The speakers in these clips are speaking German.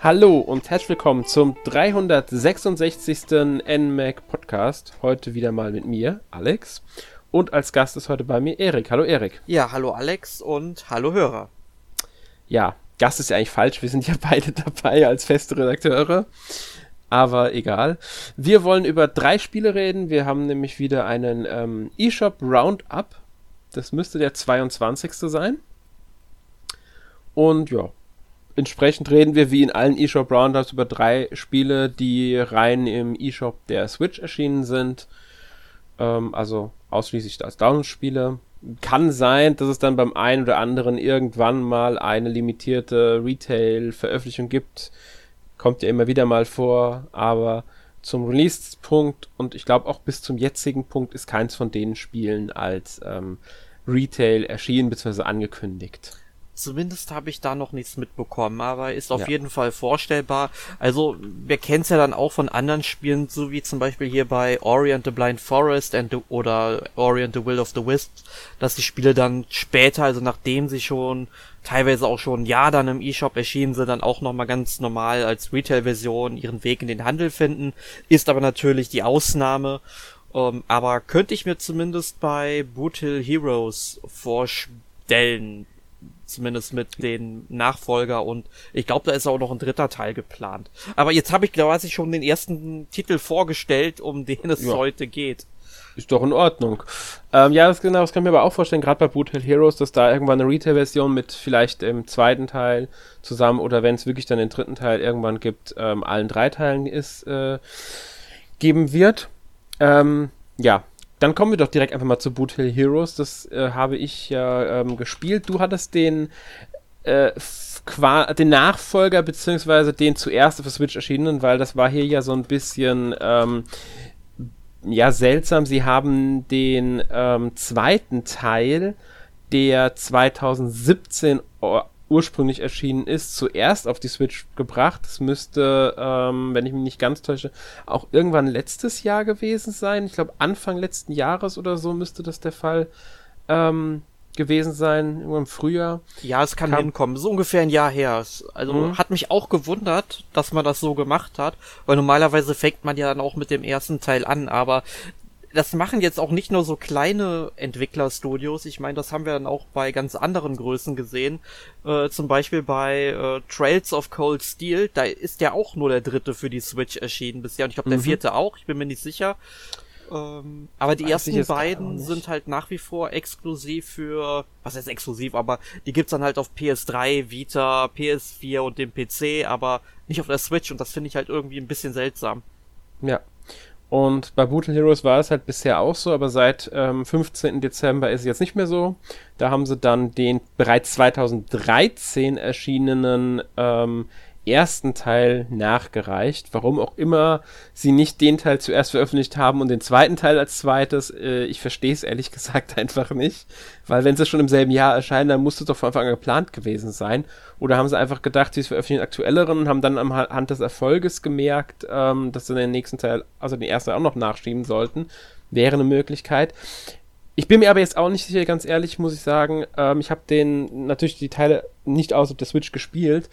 Hallo und herzlich willkommen zum 366. NMAC Podcast. Heute wieder mal mit mir, Alex. Und als Gast ist heute bei mir Erik. Hallo Erik. Ja, hallo Alex und hallo Hörer. Ja, Gast ist ja eigentlich falsch. Wir sind ja beide dabei als feste Redakteure. Aber egal. Wir wollen über drei Spiele reden. Wir haben nämlich wieder einen ähm, eShop Roundup. Das müsste der 22. sein. Und ja, entsprechend reden wir wie in allen eShop Roundups über drei Spiele, die rein im eShop der Switch erschienen sind. Ähm, also ausschließlich als Download-Spiele. Kann sein, dass es dann beim einen oder anderen irgendwann mal eine limitierte Retail-Veröffentlichung gibt. Kommt ja immer wieder mal vor, aber zum Release-Punkt und ich glaube auch bis zum jetzigen Punkt ist keins von den Spielen als ähm, Retail erschienen bzw. angekündigt. Zumindest habe ich da noch nichts mitbekommen, aber ist auf ja. jeden Fall vorstellbar. Also, wir kennen es ja dann auch von anderen Spielen, so wie zum Beispiel hier bei Ori and the Blind Forest and the, oder Ori and the Will of the Wisps, dass die Spiele dann später, also nachdem sie schon teilweise auch schon ein Jahr dann im eShop erschienen sind, dann auch nochmal ganz normal als Retail-Version ihren Weg in den Handel finden. Ist aber natürlich die Ausnahme. Ähm, aber könnte ich mir zumindest bei Boot Hill Heroes vorstellen, Zumindest mit den Nachfolger und ich glaube, da ist auch noch ein dritter Teil geplant. Aber jetzt habe ich quasi schon den ersten Titel vorgestellt, um den es ja. heute geht. Ist doch in Ordnung. Ähm, ja, das, genau, das kann ich mir aber auch vorstellen, gerade bei Brutal Heroes, dass da irgendwann eine Retail-Version mit vielleicht im zweiten Teil zusammen oder wenn es wirklich dann den dritten Teil irgendwann gibt, ähm, allen drei Teilen ist, äh, geben wird. Ähm, ja, dann kommen wir doch direkt einfach mal zu Boot Hill Heroes. Das äh, habe ich ja ähm, gespielt. Du hattest den, äh, den Nachfolger beziehungsweise den zuerst auf der Switch erschienenen, weil das war hier ja so ein bisschen ähm, ja seltsam. Sie haben den ähm, zweiten Teil, der 2017 ursprünglich erschienen ist, zuerst auf die Switch gebracht. Das müsste, ähm, wenn ich mich nicht ganz täusche, auch irgendwann letztes Jahr gewesen sein. Ich glaube, Anfang letzten Jahres oder so müsste das der Fall ähm, gewesen sein, irgendwann im Frühjahr. Ja, es kann Kam hinkommen. So ungefähr ein Jahr her. Also mhm. hat mich auch gewundert, dass man das so gemacht hat, weil normalerweise fängt man ja dann auch mit dem ersten Teil an, aber das machen jetzt auch nicht nur so kleine Entwicklerstudios. Ich meine, das haben wir dann auch bei ganz anderen Größen gesehen. Äh, zum Beispiel bei äh, Trails of Cold Steel. Da ist ja auch nur der dritte für die Switch erschienen bisher. Und ich glaube, der mhm. vierte auch. Ich bin mir nicht sicher. Ähm, aber die Weiß ersten beiden sind halt nach wie vor exklusiv für, was heißt exklusiv, aber die gibt's dann halt auf PS3, Vita, PS4 und dem PC, aber nicht auf der Switch und das finde ich halt irgendwie ein bisschen seltsam. Ja, und bei Brutal Heroes war es halt bisher auch so, aber seit ähm, 15. Dezember ist es jetzt nicht mehr so. Da haben sie dann den bereits 2013 erschienenen ähm, ersten Teil nachgereicht. Warum auch immer sie nicht den Teil zuerst veröffentlicht haben und den zweiten Teil als zweites. Äh, ich verstehe es ehrlich gesagt einfach nicht. Weil wenn sie schon im selben Jahr erscheinen, dann muss es doch von Anfang an geplant gewesen sein. Oder haben sie einfach gedacht, sie veröffentlichen aktuelleren und haben dann anhand des Erfolges gemerkt, ähm, dass sie den nächsten Teil, also den ersten auch noch nachschieben sollten. Wäre eine Möglichkeit. Ich bin mir aber jetzt auch nicht sicher, ganz ehrlich, muss ich sagen. Ähm, ich habe den natürlich die Teile nicht auf der Switch gespielt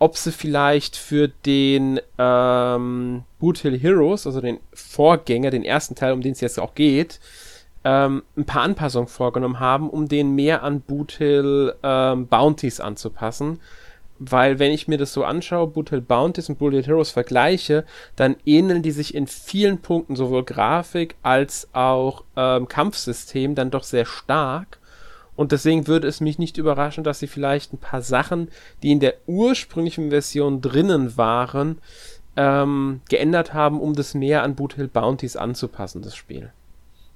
ob sie vielleicht für den ähm, Boot Hill Heroes, also den Vorgänger, den ersten Teil, um den es jetzt auch geht, ähm, ein paar Anpassungen vorgenommen haben, um den mehr an Boot Hill ähm, Bounties anzupassen. Weil wenn ich mir das so anschaue, Boot Hill Bounties und Boot Hill Heroes vergleiche, dann ähneln die sich in vielen Punkten sowohl Grafik als auch ähm, Kampfsystem dann doch sehr stark. Und deswegen würde es mich nicht überraschen, dass sie vielleicht ein paar Sachen, die in der ursprünglichen Version drinnen waren, ähm, geändert haben, um das mehr an Boot Hill Bounties anzupassen, das Spiel.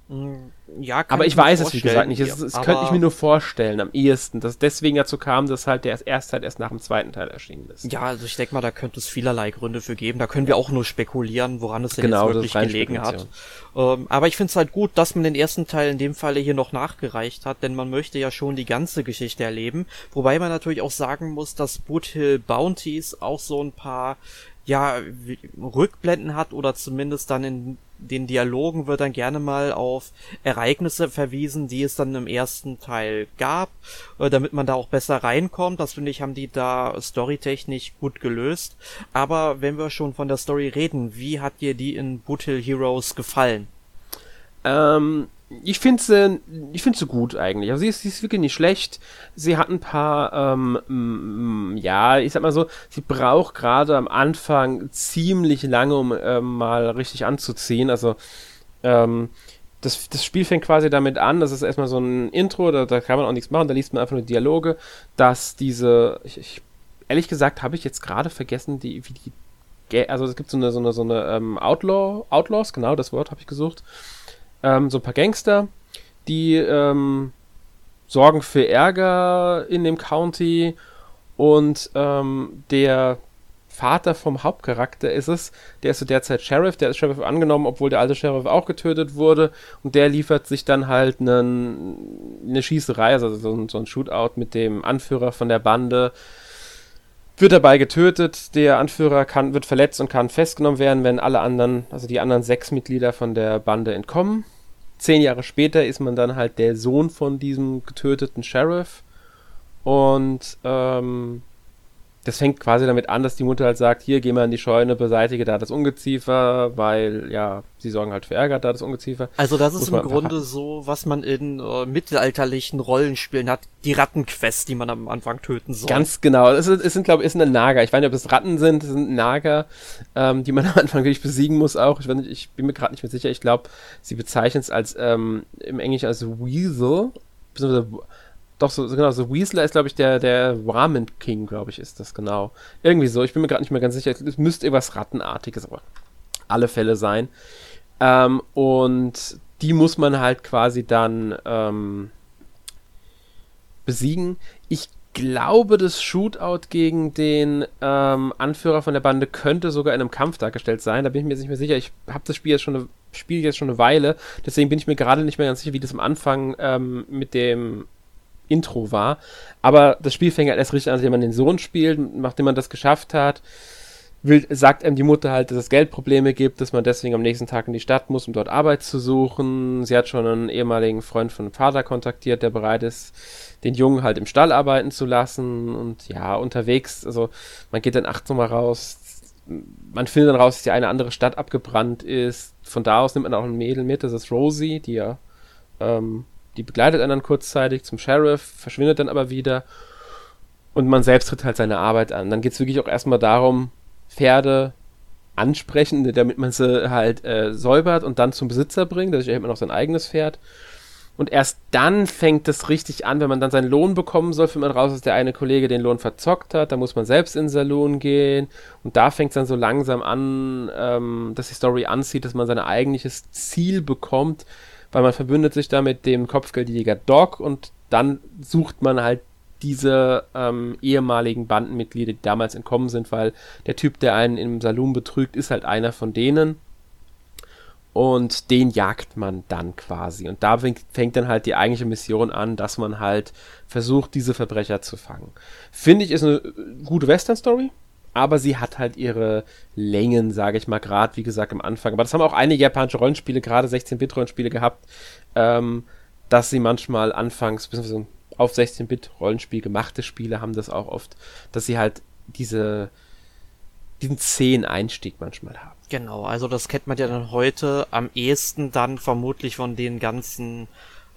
Mm, ja, aber ich, weiß es wie gesagt nicht. Es, es könnte ich mir nur vorstellen am ehesten, dass deswegen dazu kam, dass halt der erste Teil erst nach dem zweiten Teil erschienen ist. Ja, also ich denke mal, da könnte es vielerlei Gründe für geben. Da können wir auch nur spekulieren, woran es denn genau, jetzt wirklich gelegen hat. Ähm, aber ich finde es halt gut, dass man den ersten Teil in dem Falle hier noch nachgereicht hat, denn man möchte ja schon die ganze Geschichte erleben. Wobei man natürlich auch sagen muss, dass Boot Hill Bounties auch so ein paar ja, Rückblenden hat oder zumindest dann in den Dialogen wird dann gerne mal auf Ereignisse verwiesen, die es dann im ersten Teil gab, äh, damit man da auch besser reinkommt. Das finde ich, haben die da storytechnisch gut gelöst. Aber wenn wir schon von der Story reden, wie hat dir die in Boot Hill Heroes gefallen? Ähm, ich finde sie, ich finde sie gut eigentlich. Also sie ist, sie ist wirklich nicht schlecht. Sie hat ein paar, ähm, ja, ich sag mal so, sie braucht gerade am Anfang ziemlich lange, um ähm, mal richtig anzuziehen. Also ähm, das, das Spiel fängt quasi damit an, das ist erstmal so ein Intro, da, da kann man auch nichts machen, da liest man einfach nur Dialoge, dass diese, ich, ich, ehrlich gesagt habe ich jetzt gerade vergessen, die, wie die, also es gibt so eine, so eine, so eine ähm, Outlaw, Outlaws, genau, das Wort habe ich gesucht ähm, so ein paar Gangster, die ähm, sorgen für Ärger in dem County und ähm, der Vater vom Hauptcharakter ist es, der ist so derzeit Sheriff, der ist Sheriff angenommen, obwohl der alte Sheriff auch getötet wurde und der liefert sich dann halt einen, eine Schießerei, also so ein, so ein Shootout mit dem Anführer von der Bande, wird dabei getötet, der Anführer kann, wird verletzt und kann festgenommen werden, wenn alle anderen, also die anderen sechs Mitglieder von der Bande entkommen zehn Jahre später ist man dann halt der Sohn von diesem getöteten Sheriff. Und ähm, das fängt quasi damit an, dass die Mutter halt sagt, hier, geh mal in die Scheune, beseitige da das Ungeziefer, weil, ja, sie sorgen halt für Ärger da das Ungeziefer. Also das ist im Grunde so, was man in äh, mittelalterlichen Rollenspielen hat, die Rattenquest, die man am Anfang töten soll. Ganz genau. Es, ist, es sind, glaube ich, es sind Nager. Ich weiß nicht, ob es Ratten sind, es sind Nager, ähm, die man am Anfang wirklich besiegen muss auch. Ich, nicht, ich bin mir gerade nicht mehr sicher. Ich glaube, sie bezeichnen es als, ähm, im Englischen als Weasel, beziehungsweise doch, so, genau, so Weasler ist, glaube ich, der, der Ramen King, glaube ich, ist das genau. Irgendwie so, ich bin mir gerade nicht mehr ganz sicher. Es müsste irgendwas Rattenartiges, aber alle Fälle sein. Ähm, und die muss man halt quasi dann ähm, besiegen. Ich glaube, das Shootout gegen den ähm, Anführer von der Bande könnte sogar in einem Kampf dargestellt sein. Da bin ich mir jetzt nicht mehr sicher. Ich habe das Spiel jetzt schon eine, Spiel jetzt schon eine Weile. Deswegen bin ich mir gerade nicht mehr ganz sicher, wie das am Anfang ähm, mit dem Intro war. Aber das Spiel fängt halt erst richtig an, wenn man den Sohn spielt, nachdem man das geschafft hat. Will, sagt einem die Mutter halt, dass es Geldprobleme gibt, dass man deswegen am nächsten Tag in die Stadt muss, um dort Arbeit zu suchen. Sie hat schon einen ehemaligen Freund von Vater kontaktiert, der bereit ist, den Jungen halt im Stall arbeiten zu lassen. Und ja, unterwegs, also man geht dann acht mal raus. Man findet dann raus, dass die eine andere Stadt abgebrannt ist. Von da aus nimmt man auch ein Mädel mit, das ist Rosie, die ja ähm, die begleitet einen dann kurzzeitig zum Sheriff, verschwindet dann aber wieder und man selbst tritt halt seine Arbeit an. Dann geht es wirklich auch erstmal darum, Pferde ansprechen, damit man sie halt äh, säubert und dann zum Besitzer bringt. Dadurch erhält man auch sein eigenes Pferd. Und erst dann fängt es richtig an, wenn man dann seinen Lohn bekommen soll, findet man raus, dass der eine Kollege den Lohn verzockt hat. Da muss man selbst in den Salon gehen. Und da fängt es dann so langsam an, ähm, dass die Story anzieht, dass man sein eigentliches Ziel bekommt, weil man verbündet sich da mit dem Kopfgeldjäger Doc und dann sucht man halt diese ähm, ehemaligen Bandenmitglieder, die damals entkommen sind, weil der Typ, der einen im Saloon betrügt, ist halt einer von denen. Und den jagt man dann quasi. Und da fängt dann halt die eigentliche Mission an, dass man halt versucht, diese Verbrecher zu fangen. Finde ich, ist eine gute Western-Story aber sie hat halt ihre Längen, sage ich mal, gerade wie gesagt am Anfang. Aber das haben auch einige japanische Rollenspiele, gerade 16-Bit-Rollenspiele gehabt, ähm, dass sie manchmal anfangs, beziehungsweise auf 16-Bit-Rollenspiel gemachte Spiele haben das auch oft, dass sie halt diese diesen zähen Einstieg manchmal haben. Genau, also das kennt man ja dann heute am ehesten dann vermutlich von den ganzen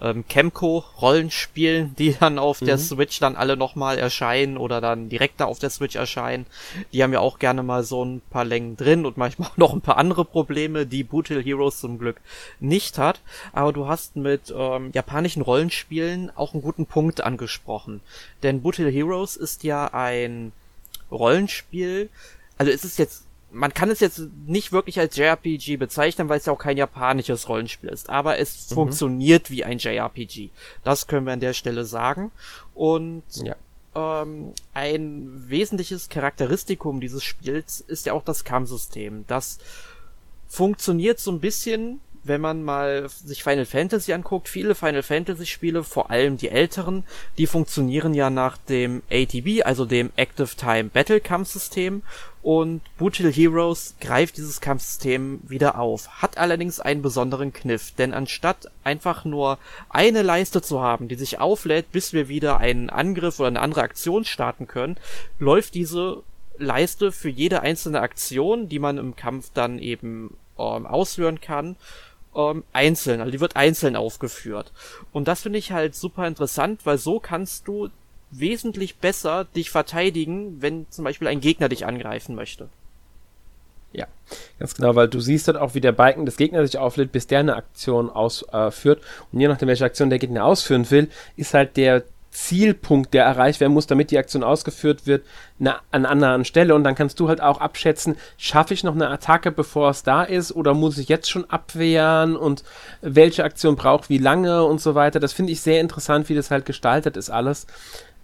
ähm, Chemco-Rollenspielen, die dann auf mhm. der Switch dann alle nochmal erscheinen oder dann direkt da auf der Switch erscheinen. Die haben ja auch gerne mal so ein paar Längen drin und manchmal auch noch ein paar andere Probleme, die Boot Hill Heroes zum Glück nicht hat. Aber du hast mit ähm, japanischen Rollenspielen auch einen guten Punkt angesprochen. Denn Boot Hill Heroes ist ja ein Rollenspiel, also es ist jetzt man kann es jetzt nicht wirklich als JRPG bezeichnen, weil es ja auch kein japanisches Rollenspiel ist, aber es mhm. funktioniert wie ein JRPG. Das können wir an der Stelle sagen. Und ja. ähm, ein wesentliches Charakteristikum dieses Spiels ist ja auch das Kampfsystem. Das funktioniert so ein bisschen wenn man mal sich Final Fantasy anguckt, viele Final Fantasy Spiele, vor allem die älteren, die funktionieren ja nach dem ATB, also dem Active Time Battle Kampfsystem Und Hill Heroes greift dieses Kampfsystem wieder auf, hat allerdings einen besonderen Kniff, denn anstatt einfach nur eine Leiste zu haben, die sich auflädt, bis wir wieder einen Angriff oder eine andere Aktion starten können, läuft diese Leiste für jede einzelne Aktion, die man im Kampf dann eben ähm, ausführen kann, ähm, einzeln, also die wird einzeln aufgeführt. Und das finde ich halt super interessant, weil so kannst du wesentlich besser dich verteidigen, wenn zum Beispiel ein Gegner dich angreifen möchte. Ja, ganz genau, weil du siehst dann auch, wie der Balken des Gegners sich auflädt, bis der eine Aktion ausführt. Äh, und je nachdem, welche Aktion der Gegner ausführen will, ist halt der Zielpunkt, der erreicht werden muss, damit die Aktion ausgeführt wird, eine, an einer anderen Stelle. Und dann kannst du halt auch abschätzen, schaffe ich noch eine Attacke, bevor es da ist, oder muss ich jetzt schon abwehren und welche Aktion braucht wie lange und so weiter. Das finde ich sehr interessant, wie das halt gestaltet ist alles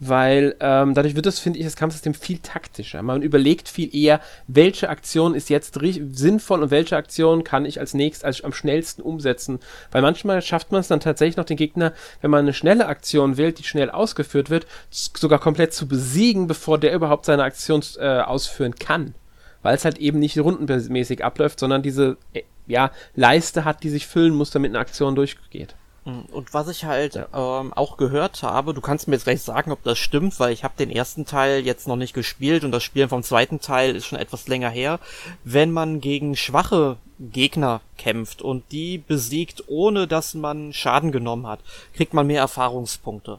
weil ähm, dadurch wird das, finde ich, das Kampfsystem viel taktischer. Man überlegt viel eher, welche Aktion ist jetzt sinnvoll und welche Aktion kann ich als nächstes, als am schnellsten umsetzen. Weil manchmal schafft man es dann tatsächlich noch den Gegner, wenn man eine schnelle Aktion wählt, die schnell ausgeführt wird, sogar komplett zu besiegen, bevor der überhaupt seine Aktion äh, ausführen kann. Weil es halt eben nicht rundenmäßig abläuft, sondern diese äh, ja, Leiste hat, die sich füllen muss, damit eine Aktion durchgeht. Mhm. Und was ich halt ja. ähm, auch gehört habe, du kannst mir jetzt gleich sagen, ob das stimmt, weil ich habe den ersten Teil jetzt noch nicht gespielt und das Spielen vom zweiten Teil ist schon etwas länger her. Wenn man gegen schwache Gegner kämpft und die besiegt, ohne dass man Schaden genommen hat, kriegt man mehr Erfahrungspunkte.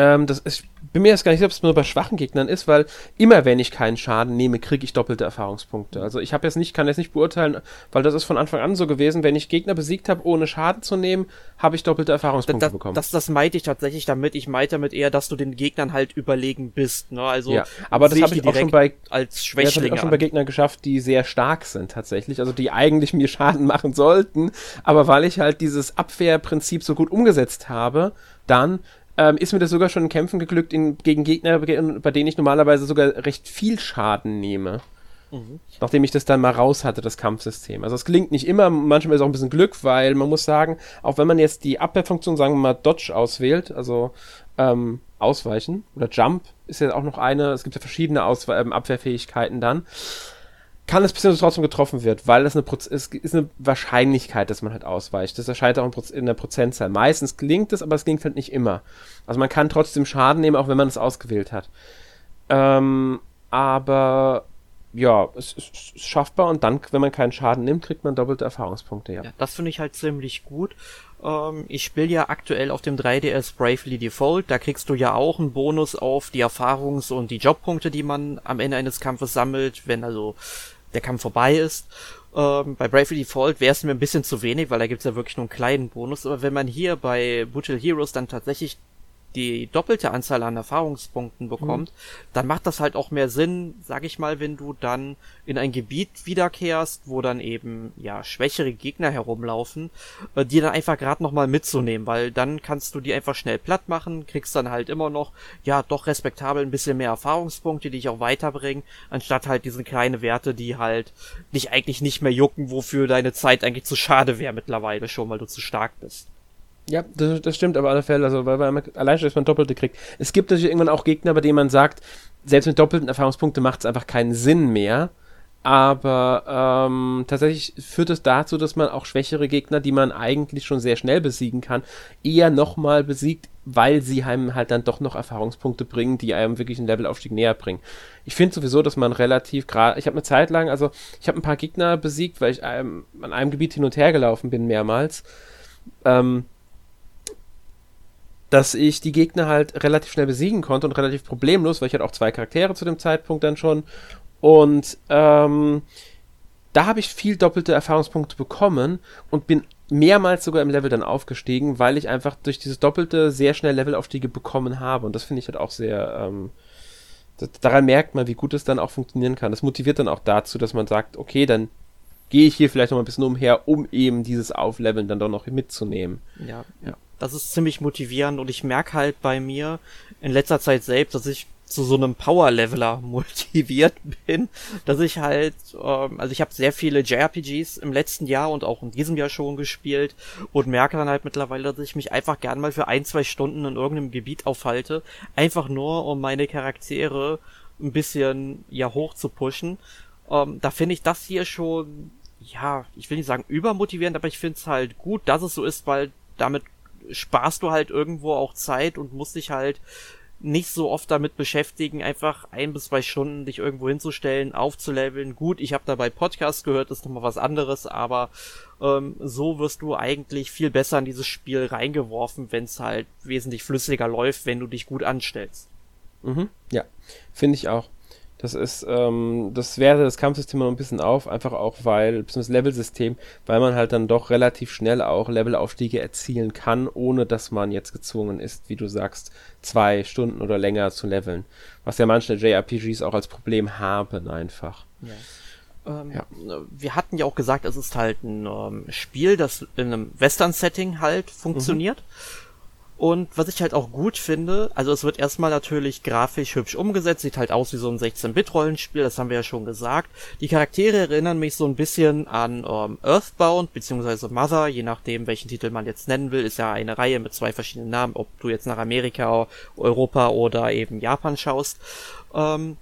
Ähm, das ist, bin mir jetzt gar nicht sicher, ob es nur bei schwachen Gegnern ist, weil immer wenn ich keinen Schaden nehme, kriege ich doppelte Erfahrungspunkte. Also ich habe jetzt nicht, kann jetzt nicht beurteilen, weil das ist von Anfang an so gewesen, wenn ich Gegner besiegt habe, ohne Schaden zu nehmen, habe ich doppelte Erfahrungspunkte das, bekommen. Das, das meinte ich tatsächlich damit. Ich meinte damit eher, dass du den Gegnern halt überlegen bist. Ne? Also ja, aber das habe ich auch schon bei als Schwächlinge ja, ich auch schon bei Gegnern geschafft, die sehr stark sind tatsächlich, also die eigentlich mir Schaden machen sollten, aber weil ich halt dieses Abwehrprinzip so gut umgesetzt habe, dann ähm, ist mir das sogar schon in Kämpfen geglückt in, gegen Gegner, bei denen ich normalerweise sogar recht viel Schaden nehme. Mhm. Nachdem ich das dann mal raus hatte, das Kampfsystem. Also es gelingt nicht immer, manchmal ist auch ein bisschen Glück, weil man muss sagen, auch wenn man jetzt die Abwehrfunktion, sagen wir mal, Dodge auswählt, also ähm, Ausweichen oder Jump ist ja auch noch eine, es gibt ja verschiedene Auswe ähm, Abwehrfähigkeiten dann kann es passieren, dass trotzdem getroffen wird, weil das eine, Proz ist, ist eine Wahrscheinlichkeit, dass man halt ausweicht. Das erscheint auch in der Prozentzahl. Meistens gelingt es, aber es gelingt halt nicht immer. Also man kann trotzdem Schaden nehmen, auch wenn man es ausgewählt hat. Ähm, aber ja, es ist schaffbar und dann, wenn man keinen Schaden nimmt, kriegt man doppelte Erfahrungspunkte, ja. ja das finde ich halt ziemlich gut. Ähm, ich spiele ja aktuell auf dem 3DS Bravely Default, da kriegst du ja auch einen Bonus auf die Erfahrungs- und die Jobpunkte, die man am Ende eines Kampfes sammelt, wenn also der Kampf vorbei ist. Ähm, bei Bravely Default wäre es mir ein bisschen zu wenig, weil da gibt's ja wirklich nur einen kleinen Bonus. Aber wenn man hier bei Brutal Heroes dann tatsächlich die doppelte Anzahl an Erfahrungspunkten bekommt, mhm. dann macht das halt auch mehr Sinn, sag ich mal, wenn du dann in ein Gebiet wiederkehrst, wo dann eben ja schwächere Gegner herumlaufen, äh, die dann einfach gerade noch mal mitzunehmen, weil dann kannst du die einfach schnell platt machen, kriegst dann halt immer noch ja doch respektabel ein bisschen mehr Erfahrungspunkte, die dich auch weiterbringen, anstatt halt diese kleine Werte, die halt dich eigentlich nicht mehr jucken, wofür deine Zeit eigentlich zu schade wäre mittlerweile schon, weil du zu stark bist. Ja, das, das stimmt aber alle Fälle, also weil, man allein schon, dass man Doppelte kriegt. Es gibt natürlich irgendwann auch Gegner, bei denen man sagt, selbst mit doppelten Erfahrungspunkten macht es einfach keinen Sinn mehr. Aber ähm, tatsächlich führt es dazu, dass man auch schwächere Gegner, die man eigentlich schon sehr schnell besiegen kann, eher nochmal besiegt, weil sie einem halt dann doch noch Erfahrungspunkte bringen, die einem wirklich einen Levelaufstieg näher bringen. Ich finde sowieso, dass man relativ gerade, ich habe eine Zeit lang, also ich habe ein paar Gegner besiegt, weil ich ähm, an einem Gebiet hin und her gelaufen bin mehrmals. Ähm, dass ich die Gegner halt relativ schnell besiegen konnte und relativ problemlos, weil ich hatte auch zwei Charaktere zu dem Zeitpunkt dann schon. Und ähm, da habe ich viel doppelte Erfahrungspunkte bekommen und bin mehrmals sogar im Level dann aufgestiegen, weil ich einfach durch dieses doppelte sehr schnell Levelaufstiege bekommen habe. Und das finde ich halt auch sehr. Ähm, daran merkt man, wie gut es dann auch funktionieren kann. Das motiviert dann auch dazu, dass man sagt, okay, dann gehe ich hier vielleicht noch mal ein bisschen umher, um eben dieses Aufleveln dann doch noch mitzunehmen. Ja, ja. Das ist ziemlich motivierend und ich merke halt bei mir in letzter Zeit selbst, dass ich zu so einem Power-Leveler motiviert bin, dass ich halt, ähm, also ich habe sehr viele JRPGs im letzten Jahr und auch in diesem Jahr schon gespielt und merke dann halt mittlerweile, dass ich mich einfach gern mal für ein, zwei Stunden in irgendeinem Gebiet aufhalte, einfach nur um meine Charaktere ein bisschen ja hoch zu pushen. Ähm, da finde ich das hier schon, ja, ich will nicht sagen übermotivierend, aber ich finde es halt gut, dass es so ist, weil damit sparst du halt irgendwo auch Zeit und musst dich halt nicht so oft damit beschäftigen, einfach ein bis zwei Stunden dich irgendwo hinzustellen, aufzuleveln. Gut, ich habe dabei Podcast gehört, ist nochmal was anderes, aber ähm, so wirst du eigentlich viel besser in dieses Spiel reingeworfen, wenn es halt wesentlich flüssiger läuft, wenn du dich gut anstellst. Mhm, ja, finde ich auch. Das ist, ähm, das wertet das Kampfsystem noch ein bisschen auf, einfach auch weil, das Level-System, weil man halt dann doch relativ schnell auch Levelaufstiege erzielen kann, ohne dass man jetzt gezwungen ist, wie du sagst, zwei Stunden oder länger zu leveln. Was ja manche JRPGs auch als Problem haben einfach. Ja. Ähm, ja. Wir hatten ja auch gesagt, es ist halt ein ähm, Spiel, das in einem Western-Setting halt funktioniert. Mhm. Und was ich halt auch gut finde, also es wird erstmal natürlich grafisch hübsch umgesetzt, sieht halt aus wie so ein 16-Bit-Rollenspiel, das haben wir ja schon gesagt. Die Charaktere erinnern mich so ein bisschen an ähm, Earthbound beziehungsweise Mother, je nachdem welchen Titel man jetzt nennen will, ist ja eine Reihe mit zwei verschiedenen Namen, ob du jetzt nach Amerika, Europa oder eben Japan schaust. Ähm,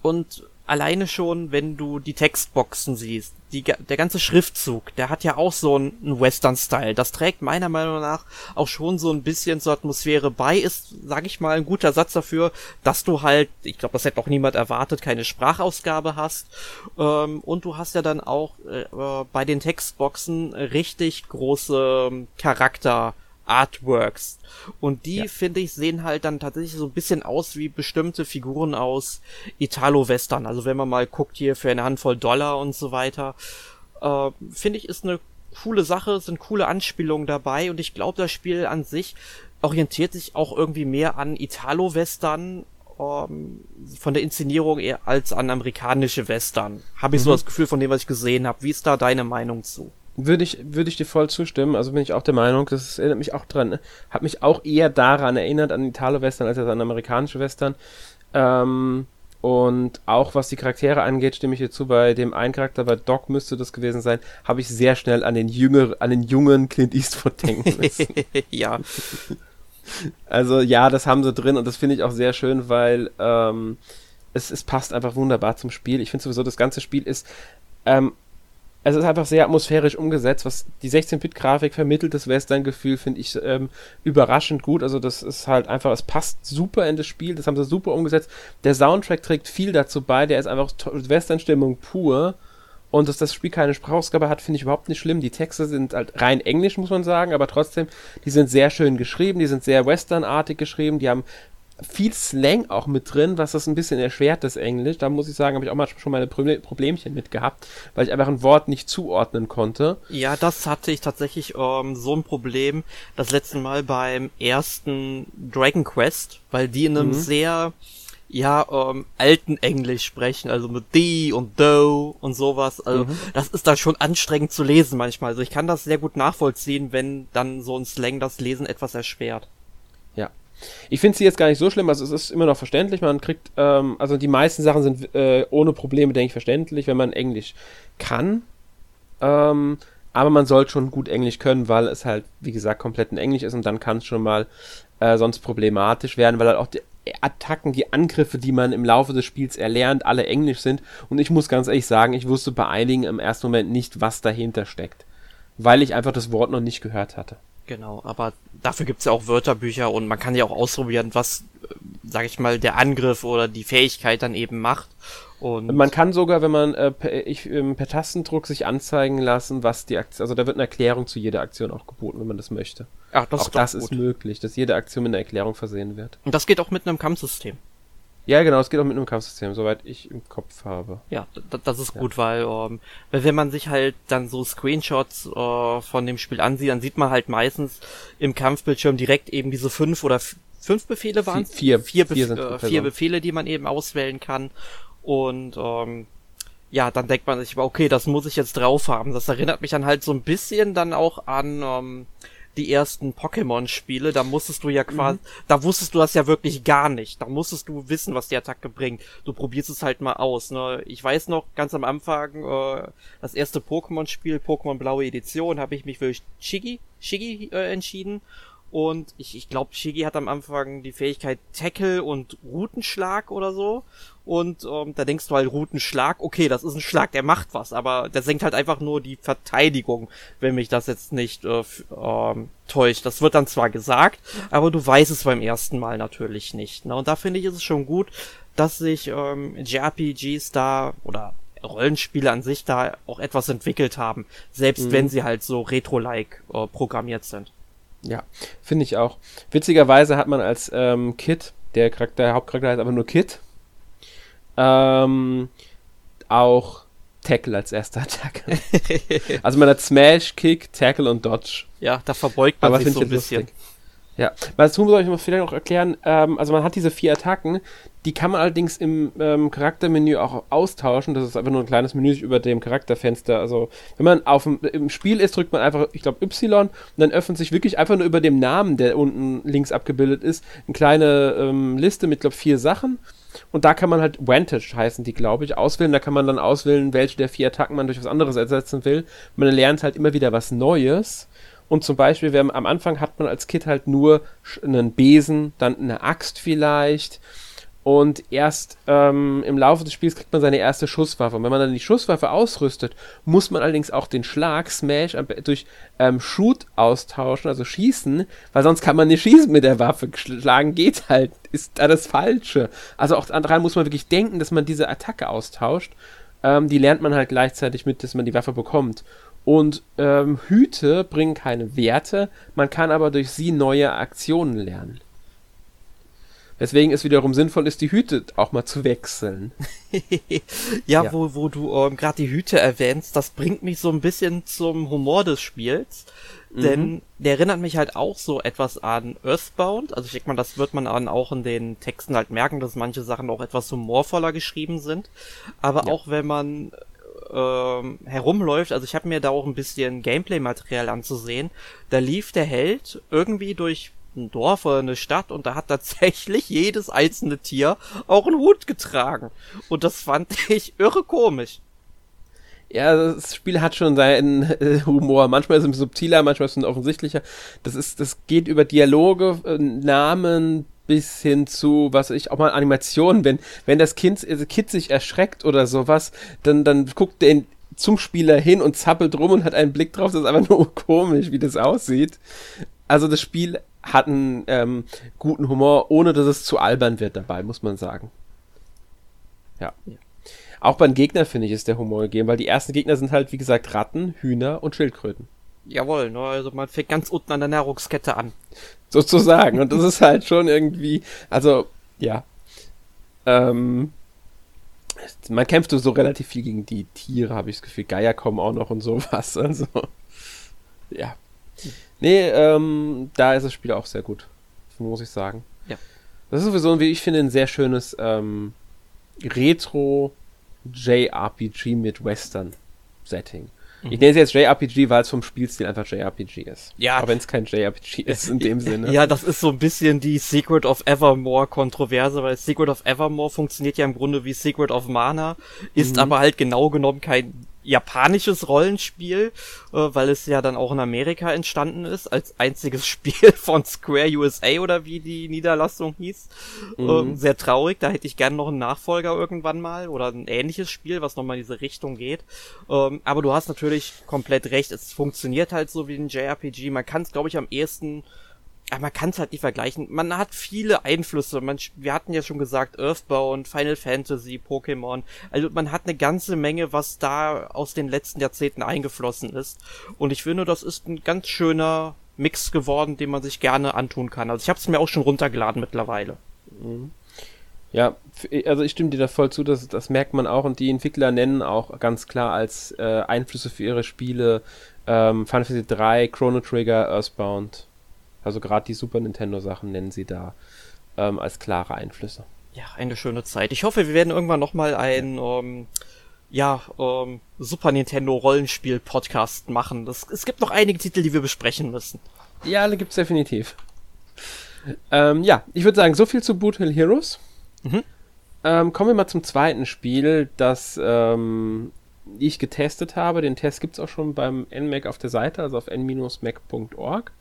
und alleine schon, wenn du die Textboxen siehst, die, der ganze Schriftzug, der hat ja auch so einen Western-Style. Das trägt meiner Meinung nach auch schon so ein bisschen zur Atmosphäre bei, ist, sag ich mal, ein guter Satz dafür, dass du halt, ich glaube, das hätte auch niemand erwartet, keine Sprachausgabe hast. Ähm, und du hast ja dann auch äh, bei den Textboxen richtig große ähm, Charakter- Artworks. Und die, ja. finde ich, sehen halt dann tatsächlich so ein bisschen aus wie bestimmte Figuren aus Italo-Western. Also wenn man mal guckt hier für eine Handvoll Dollar und so weiter, äh, finde ich, ist eine coole Sache, sind coole Anspielungen dabei und ich glaube, das Spiel an sich orientiert sich auch irgendwie mehr an Italo-Western ähm, von der Inszenierung eher als an amerikanische Western. Habe ich mhm. so das Gefühl von dem, was ich gesehen habe. Wie ist da deine Meinung zu? Würde ich, würde ich dir voll zustimmen. Also bin ich auch der Meinung, das erinnert mich auch dran, hat mich auch eher daran erinnert, an Italo-Western, als an amerikanische Western. Ähm, und auch was die Charaktere angeht, stimme ich dir zu, bei dem einen Charakter, bei Doc müsste das gewesen sein, habe ich sehr schnell an den jünger, an den jungen Clint Eastwood denken müssen. ja. Also ja, das haben sie drin und das finde ich auch sehr schön, weil ähm, es, es passt einfach wunderbar zum Spiel. Ich finde sowieso, das ganze Spiel ist ähm, es ist einfach sehr atmosphärisch umgesetzt, was die 16-Bit-Grafik vermittelt, das Western-Gefühl finde ich ähm, überraschend gut. Also das ist halt einfach, es passt super in das Spiel, das haben sie super umgesetzt. Der Soundtrack trägt viel dazu bei, der ist einfach Western-Stimmung pur. Und dass das Spiel keine Sprachausgabe hat, finde ich überhaupt nicht schlimm. Die Texte sind halt rein englisch, muss man sagen, aber trotzdem, die sind sehr schön geschrieben, die sind sehr westernartig geschrieben, die haben viel Slang auch mit drin, was das ein bisschen erschwert, das Englisch. Da muss ich sagen, habe ich auch mal schon meine Problemchen mit gehabt, weil ich einfach ein Wort nicht zuordnen konnte. Ja, das hatte ich tatsächlich ähm, so ein Problem das letzte Mal beim ersten Dragon Quest, weil die in einem mhm. sehr ja, ähm, alten Englisch sprechen, also mit the und do und sowas. Also mhm. das ist dann schon anstrengend zu lesen manchmal. Also ich kann das sehr gut nachvollziehen, wenn dann so ein Slang das Lesen etwas erschwert. Ich finde sie jetzt gar nicht so schlimm, also es ist immer noch verständlich. Man kriegt, ähm, also die meisten Sachen sind äh, ohne Probleme, denke ich, verständlich, wenn man Englisch kann. Ähm, aber man sollte schon gut Englisch können, weil es halt, wie gesagt, komplett in Englisch ist und dann kann es schon mal äh, sonst problematisch werden, weil halt auch die Attacken, die Angriffe, die man im Laufe des Spiels erlernt, alle Englisch sind. Und ich muss ganz ehrlich sagen, ich wusste bei einigen im ersten Moment nicht, was dahinter steckt, weil ich einfach das Wort noch nicht gehört hatte. Genau, aber dafür gibt's ja auch Wörterbücher und man kann ja auch ausprobieren, was, äh, sag ich mal, der Angriff oder die Fähigkeit dann eben macht. Und man kann sogar, wenn man äh, per, ich, ähm, per Tastendruck sich anzeigen lassen, was die Aktion, also da wird eine Erklärung zu jeder Aktion auch geboten, wenn man das möchte. Ach, das auch ist das gut. ist möglich, dass jede Aktion mit einer Erklärung versehen wird. Und das geht auch mit einem Kampfsystem. Ja, genau, es geht auch mit einem Kampfsystem, soweit ich im Kopf habe. Ja, das ist ja. gut, weil, ähm, wenn man sich halt dann so Screenshots äh, von dem Spiel ansieht, dann sieht man halt meistens im Kampfbildschirm direkt eben diese fünf oder fünf Befehle waren vier, vier, vier, Bef äh, vier Befehle, die man eben auswählen kann. Und ähm, ja, dann denkt man sich, okay, das muss ich jetzt drauf haben. Das erinnert mich dann halt so ein bisschen dann auch an ähm, die ersten Pokémon-Spiele, da musstest du ja quasi, mhm. da wusstest du das ja wirklich gar nicht. Da musstest du wissen, was die Attacke bringt. Du probierst es halt mal aus. Ne? Ich weiß noch, ganz am Anfang, äh, das erste Pokémon-Spiel, Pokémon Blaue Edition, habe ich mich für Shiggy, Shiggy äh, entschieden. Und ich, ich glaube, Shigi hat am Anfang die Fähigkeit Tackle und Routenschlag oder so. Und ähm, da denkst du halt Routenschlag, okay, das ist ein Schlag, der macht was, aber der senkt halt einfach nur die Verteidigung, wenn mich das jetzt nicht äh, ähm, täuscht. Das wird dann zwar gesagt, aber du weißt es beim ersten Mal natürlich nicht. Ne? Und da finde ich, ist es schon gut, dass sich ähm, JRPGs da oder Rollenspiele an sich da auch etwas entwickelt haben, selbst mhm. wenn sie halt so retro-like äh, programmiert sind. Ja, finde ich auch. Witzigerweise hat man als ähm, Kid, der Charakter, der Hauptcharakter heißt aber nur Kid, ähm, auch Tackle als erster Attacke. also man hat Smash, Kick, Tackle und Dodge. Ja, da verbeugt man aber sich so ein bisschen. Lustig. Ja, weil das soll ich noch vielleicht noch erklären. Ähm, also man hat diese vier Attacken, die kann man allerdings im ähm, Charaktermenü auch austauschen. Das ist einfach nur ein kleines Menü über dem Charakterfenster. Also wenn man auf dem, im Spiel ist, drückt man einfach, ich glaube, Y und dann öffnet sich wirklich einfach nur über dem Namen, der unten links abgebildet ist, eine kleine ähm, Liste mit, glaube vier Sachen. Und da kann man halt Vantage heißen die, glaube ich, auswählen. Da kann man dann auswählen, welche der vier Attacken man durch was anderes ersetzen will. Man lernt halt immer wieder was Neues. Und zum Beispiel, wenn, am Anfang hat man als Kind halt nur einen Besen, dann eine Axt vielleicht. Und erst ähm, im Laufe des Spiels kriegt man seine erste Schusswaffe. Und wenn man dann die Schusswaffe ausrüstet, muss man allerdings auch den Schlag, Smash, durch ähm, Shoot austauschen, also schießen, weil sonst kann man nicht schießen mit der Waffe. Schlagen geht halt, ist da das Falsche. Also auch daran muss man wirklich denken, dass man diese Attacke austauscht. Ähm, die lernt man halt gleichzeitig mit, dass man die Waffe bekommt. Und ähm, Hüte bringen keine Werte, man kann aber durch sie neue Aktionen lernen. Weswegen es wiederum sinnvoll ist, die Hüte auch mal zu wechseln. ja, ja, wo, wo du ähm, gerade die Hüte erwähnst, das bringt mich so ein bisschen zum Humor des Spiels. Mhm. Denn der erinnert mich halt auch so etwas an Earthbound. Also ich denke mal, das wird man dann auch in den Texten halt merken, dass manche Sachen auch etwas humorvoller geschrieben sind. Aber ja. auch wenn man ähm, herumläuft, also ich habe mir da auch ein bisschen Gameplay-Material anzusehen, da lief der Held irgendwie durch ein Dorf oder eine Stadt und da hat tatsächlich jedes einzelne Tier auch einen Hut getragen. Und das fand ich irre komisch. Ja, das Spiel hat schon seinen äh, Humor. Manchmal ist es subtiler, manchmal ist es offensichtlicher. Das ist, das geht über Dialoge, äh, Namen, bis hin zu, was ich, auch mal Animationen, wenn, wenn das Kind, also Kind sich erschreckt oder sowas, dann, dann guckt der zum Spieler hin und zappelt rum und hat einen Blick drauf, das ist einfach nur komisch, wie das aussieht. Also das Spiel hat einen ähm, guten Humor, ohne dass es zu albern wird dabei, muss man sagen. Ja. ja. Auch beim Gegner, finde ich, ist der Humor gegeben, weil die ersten Gegner sind halt, wie gesagt, Ratten, Hühner und Schildkröten. Jawohl, ne, also man fängt ganz unten an der Nahrungskette an sozusagen. Und das ist halt schon irgendwie, also, ja. Ähm, man kämpft so relativ viel gegen die Tiere, habe ich das Gefühl. Geier kommen auch noch und sowas. Also, ja. Nee, ähm, da ist das Spiel auch sehr gut. Muss ich sagen. Ja. Das ist sowieso, wie ich finde, ein sehr schönes ähm, Retro-JRPG mit Western-Setting. Ich nenne es jetzt JRPG, weil es vom Spielstil einfach JRPG ist. Ja. Aber wenn es kein JRPG ist in dem Sinne. Ja, das ist so ein bisschen die Secret of Evermore Kontroverse, weil Secret of Evermore funktioniert ja im Grunde wie Secret of Mana, ist mhm. aber halt genau genommen kein japanisches Rollenspiel, äh, weil es ja dann auch in Amerika entstanden ist, als einziges Spiel von Square USA oder wie die Niederlassung hieß. Mhm. Ähm, sehr traurig, da hätte ich gerne noch einen Nachfolger irgendwann mal oder ein ähnliches Spiel, was nochmal in diese Richtung geht. Ähm, aber du hast natürlich komplett recht, es funktioniert halt so wie ein JRPG. Man kann es, glaube ich, am ehesten aber man kann es halt nicht vergleichen. Man hat viele Einflüsse. Man, wir hatten ja schon gesagt, Earthbound, Final Fantasy, Pokémon. Also man hat eine ganze Menge, was da aus den letzten Jahrzehnten eingeflossen ist. Und ich finde, das ist ein ganz schöner Mix geworden, den man sich gerne antun kann. Also ich habe es mir auch schon runtergeladen mittlerweile. Mhm. Ja, also ich stimme dir da voll zu, das, das merkt man auch und die Entwickler nennen auch ganz klar als äh, Einflüsse für ihre Spiele ähm, Final Fantasy 3, Chrono Trigger, Earthbound. Also gerade die Super Nintendo-Sachen nennen sie da ähm, als klare Einflüsse. Ja, eine schöne Zeit. Ich hoffe, wir werden irgendwann nochmal ein ähm, ja, ähm, Super Nintendo Rollenspiel-Podcast machen. Das, es gibt noch einige Titel, die wir besprechen müssen. Ja, da gibt's definitiv. Ähm, ja, ich würde sagen, so viel zu Boot Hill Heroes. Mhm. Ähm, kommen wir mal zum zweiten Spiel, das ähm, ich getestet habe. Den Test gibt's auch schon beim NMAC auf der Seite, also auf n-mac.org.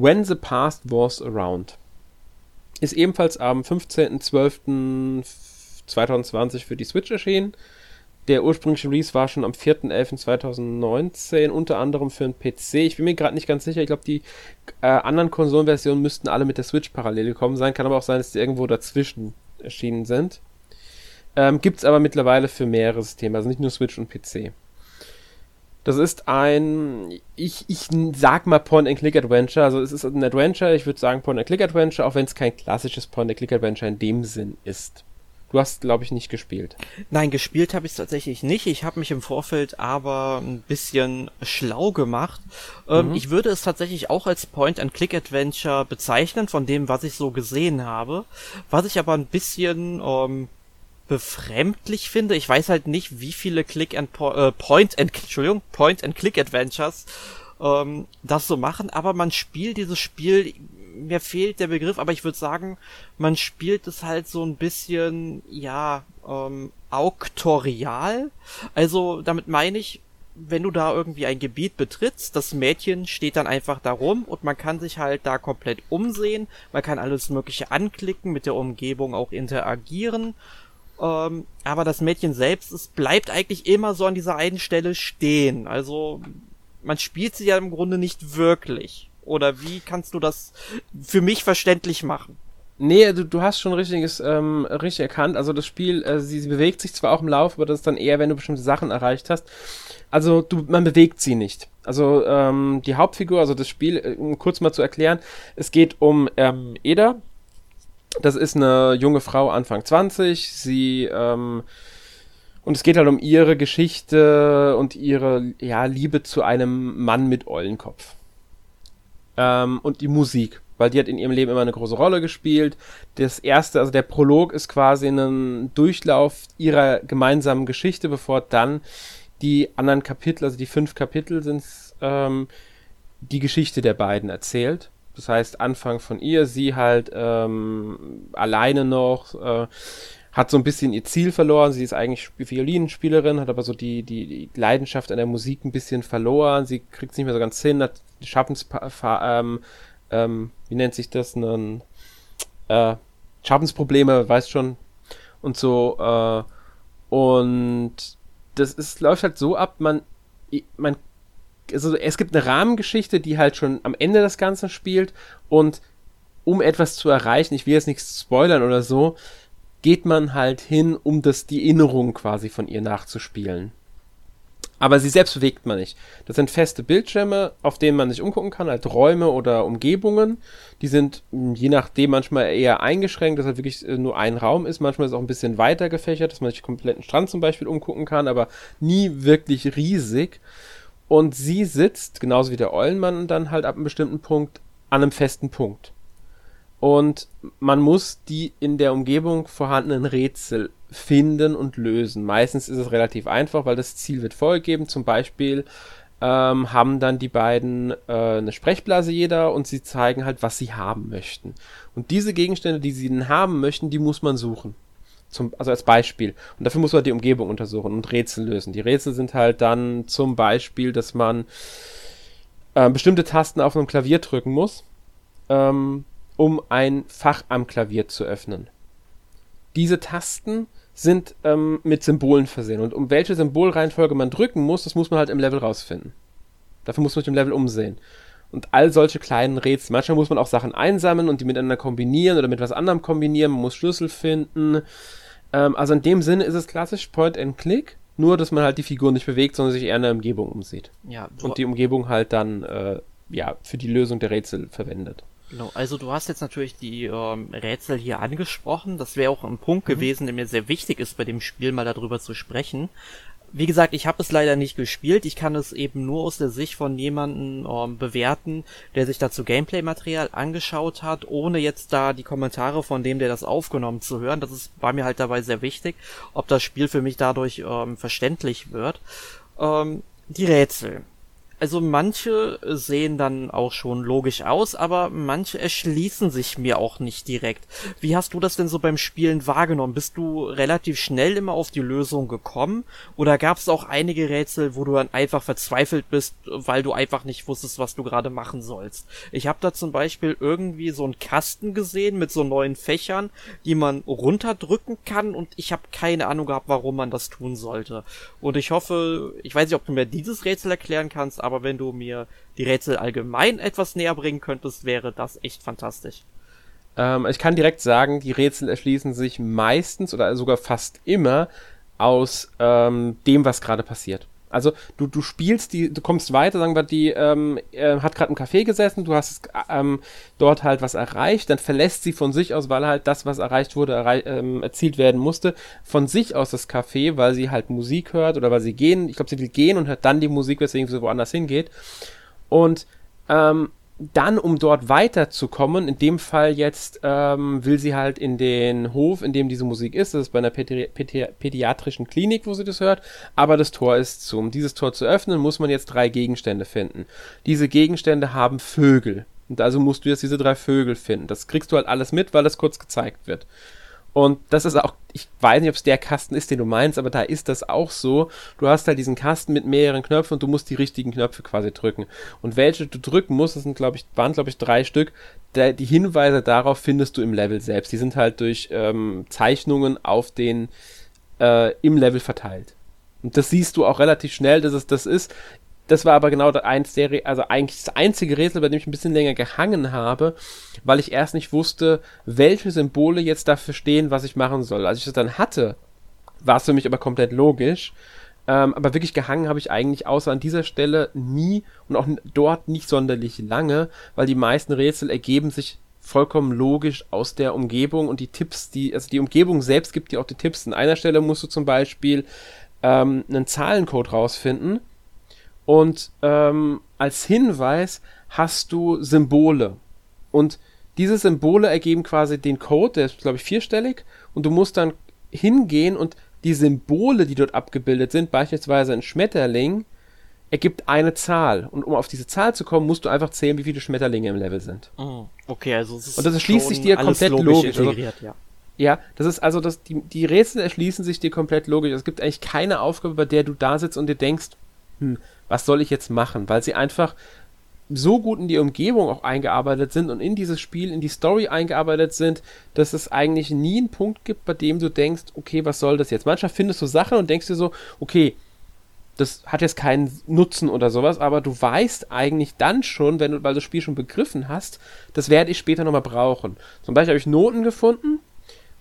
When the Past Was Around. Ist ebenfalls am 15.12.2020 für die Switch erschienen. Der ursprüngliche Release war schon am 4.11.2019, unter anderem für den PC. Ich bin mir gerade nicht ganz sicher. Ich glaube, die äh, anderen Konsolenversionen müssten alle mit der Switch parallel gekommen sein. Kann aber auch sein, dass die irgendwo dazwischen erschienen sind. Ähm, Gibt es aber mittlerweile für mehrere Systeme, also nicht nur Switch und PC. Das ist ein, ich, ich sag mal Point-and-Click-Adventure. Also es ist ein Adventure, ich würde sagen Point-and-Click-Adventure, auch wenn es kein klassisches Point-and-Click-Adventure in dem Sinn ist. Du hast, glaube ich, nicht gespielt. Nein, gespielt habe ich tatsächlich nicht. Ich habe mich im Vorfeld aber ein bisschen schlau gemacht. Ähm, mhm. Ich würde es tatsächlich auch als Point-and-Click-Adventure bezeichnen, von dem, was ich so gesehen habe. Was ich aber ein bisschen ähm, befremdlich finde, ich weiß halt nicht, wie viele Click and po äh, Point and Entschuldigung, Point and Click Adventures ähm, das so machen, aber man spielt dieses Spiel mir fehlt der Begriff, aber ich würde sagen, man spielt es halt so ein bisschen, ja, ähm, auktorial. Also damit meine ich, wenn du da irgendwie ein Gebiet betrittst, das Mädchen steht dann einfach da rum und man kann sich halt da komplett umsehen, man kann alles Mögliche anklicken, mit der Umgebung auch interagieren. Ähm, aber das Mädchen selbst, es bleibt eigentlich immer so an dieser einen Stelle stehen. Also man spielt sie ja im Grunde nicht wirklich. Oder wie kannst du das für mich verständlich machen? Nee, du, du hast schon richtiges, ähm, richtig erkannt. Also das Spiel, äh, sie, sie bewegt sich zwar auch im Lauf, aber das ist dann eher, wenn du bestimmte Sachen erreicht hast. Also du, man bewegt sie nicht. Also ähm, die Hauptfigur, also das Spiel, äh, um kurz mal zu erklären, es geht um ähm, Eda. Das ist eine junge Frau, Anfang 20. Sie ähm, und es geht halt um ihre Geschichte und ihre ja, Liebe zu einem Mann mit Eulenkopf ähm, und die Musik, weil die hat in ihrem Leben immer eine große Rolle gespielt. Das erste, also der Prolog ist quasi ein Durchlauf ihrer gemeinsamen Geschichte, bevor dann die anderen Kapitel, also die fünf Kapitel sind ähm, die Geschichte der beiden erzählt. Das heißt, Anfang von ihr, sie halt ähm, alleine noch, äh, hat so ein bisschen ihr Ziel verloren. Sie ist eigentlich Violinspielerin, hat aber so die, die, die Leidenschaft an der Musik ein bisschen verloren. Sie kriegt es nicht mehr so ganz hin, hat Schaffens, ähm, ähm, wie nennt sich das, einen, äh, Schaffensprobleme, weißt schon, und so, äh, und das ist, läuft halt so ab, man, man, also es gibt eine Rahmengeschichte, die halt schon am Ende des Ganzen spielt und um etwas zu erreichen, ich will jetzt nichts spoilern oder so, geht man halt hin, um das, die Erinnerung quasi von ihr nachzuspielen. Aber sie selbst bewegt man nicht. Das sind feste Bildschirme, auf denen man sich umgucken kann, halt Räume oder Umgebungen. Die sind hm, je nachdem manchmal eher eingeschränkt, dass halt wirklich äh, nur ein Raum ist. Manchmal ist es auch ein bisschen weiter gefächert, dass man sich kompletten Strand zum Beispiel umgucken kann, aber nie wirklich riesig. Und sie sitzt, genauso wie der Eulenmann, dann halt ab einem bestimmten Punkt an einem festen Punkt und man muss die in der Umgebung vorhandenen Rätsel finden und lösen. Meistens ist es relativ einfach, weil das Ziel wird vorgegeben. Zum Beispiel ähm, haben dann die beiden äh, eine Sprechblase jeder und sie zeigen halt, was sie haben möchten. Und diese Gegenstände, die sie denn haben möchten, die muss man suchen. Zum, also als Beispiel. Und dafür muss man die Umgebung untersuchen und Rätsel lösen. Die Rätsel sind halt dann zum Beispiel, dass man äh, bestimmte Tasten auf einem Klavier drücken muss. Ähm, um ein Fach am Klavier zu öffnen. Diese Tasten sind ähm, mit Symbolen versehen und um welche Symbolreihenfolge man drücken muss, das muss man halt im Level rausfinden. Dafür muss man sich im Level umsehen. Und all solche kleinen Rätsel. Manchmal muss man auch Sachen einsammeln und die miteinander kombinieren oder mit was anderem kombinieren. Man muss Schlüssel finden. Ähm, also in dem Sinne ist es klassisch Point and Click, nur dass man halt die Figur nicht bewegt, sondern sich eher in der Umgebung umsieht. Ja, und die Umgebung halt dann äh, ja für die Lösung der Rätsel verwendet. Genau, also du hast jetzt natürlich die ähm, Rätsel hier angesprochen. Das wäre auch ein Punkt mhm. gewesen, der mir sehr wichtig ist, bei dem Spiel mal darüber zu sprechen. Wie gesagt, ich habe es leider nicht gespielt. Ich kann es eben nur aus der Sicht von jemandem ähm, bewerten, der sich dazu Gameplay-Material angeschaut hat, ohne jetzt da die Kommentare von dem, der das aufgenommen zu hören. Das ist, war mir halt dabei sehr wichtig, ob das Spiel für mich dadurch ähm, verständlich wird. Ähm, die Rätsel Also manche sehen dann auch schon logisch aus, aber manche erschließen sich mir auch nicht direkt. Wie hast du das denn so beim Spielen wahrgenommen? Bist du relativ schnell immer auf die Lösung gekommen? Oder gab es auch einige Rätsel, wo du dann einfach verzweifelt bist, weil du einfach nicht wusstest, was du gerade machen sollst? Ich habe da zum Beispiel irgendwie so einen Kasten gesehen mit so neuen Fächern, die man runterdrücken kann und ich habe keine Ahnung gehabt, warum man das tun sollte. Und ich hoffe, ich weiß nicht, ob du mir dieses Rätsel erklären kannst, aber wenn du mir die Rätsel allgemein etwas näher bringen könntest, wäre das echt fantastisch. Ähm, ich kann direkt sagen, die Rätsel erschließen sich meistens oder sogar fast immer aus ähm, dem, was gerade passiert. Also du, du spielst die, du kommst weiter, sagen wir, die ähm, äh, hat gerade im Café gesessen, du hast ähm, dort halt was erreicht, dann verlässt sie von sich aus, weil halt das, was erreicht wurde, errei ähm, erzielt werden musste, von sich aus das Café, weil sie halt Musik hört oder weil sie gehen, ich glaube, sie will gehen und hört dann die Musik, weswegen sie woanders hingeht. Und ähm, dann, um dort weiterzukommen, in dem Fall jetzt ähm, will sie halt in den Hof, in dem diese Musik ist. Das ist bei einer Pädi Pädi pädiatrischen Klinik, wo sie das hört. Aber das Tor ist zu. Um dieses Tor zu öffnen, muss man jetzt drei Gegenstände finden. Diese Gegenstände haben Vögel. Und also musst du jetzt diese drei Vögel finden. Das kriegst du halt alles mit, weil das kurz gezeigt wird. Und das ist auch, ich weiß nicht, ob es der Kasten ist, den du meinst, aber da ist das auch so. Du hast halt diesen Kasten mit mehreren Knöpfen und du musst die richtigen Knöpfe quasi drücken. Und welche du drücken musst, das sind, glaube ich, waren, glaube ich, drei Stück. Der, die Hinweise darauf findest du im Level selbst. Die sind halt durch ähm, Zeichnungen auf den äh, im Level verteilt. Und das siehst du auch relativ schnell, dass es das ist. Das war aber genau eins der, also eigentlich das einzige Rätsel, bei dem ich ein bisschen länger gehangen habe, weil ich erst nicht wusste, welche Symbole jetzt dafür stehen, was ich machen soll. Als ich das dann hatte, war es für mich aber komplett logisch. Ähm, aber wirklich gehangen habe ich eigentlich außer an dieser Stelle nie und auch dort nicht sonderlich lange, weil die meisten Rätsel ergeben sich vollkommen logisch aus der Umgebung und die Tipps, die, also die Umgebung selbst gibt dir auch die Tipps. An einer Stelle musst du zum Beispiel ähm, einen Zahlencode rausfinden und ähm, als Hinweis hast du Symbole. Und diese Symbole ergeben quasi den Code, der ist, glaube ich, vierstellig. Und du musst dann hingehen und die Symbole, die dort abgebildet sind, beispielsweise ein Schmetterling, ergibt eine Zahl. Und um auf diese Zahl zu kommen, musst du einfach zählen, wie viele Schmetterlinge im Level sind. Oh, okay, also es ist Und das erschließt sich dir komplett logisch. logisch. Also, ja. ja, das ist also, das, die, die Rätsel erschließen sich dir komplett logisch. Es gibt eigentlich keine Aufgabe, bei der du da sitzt und dir denkst, hm, was soll ich jetzt machen? Weil sie einfach so gut in die Umgebung auch eingearbeitet sind und in dieses Spiel, in die Story eingearbeitet sind, dass es eigentlich nie einen Punkt gibt, bei dem du denkst, okay, was soll das jetzt? Manchmal findest du Sachen und denkst dir so, okay, das hat jetzt keinen Nutzen oder sowas, aber du weißt eigentlich dann schon, wenn du, weil du das Spiel schon begriffen hast, das werde ich später nochmal brauchen. Zum Beispiel habe ich Noten gefunden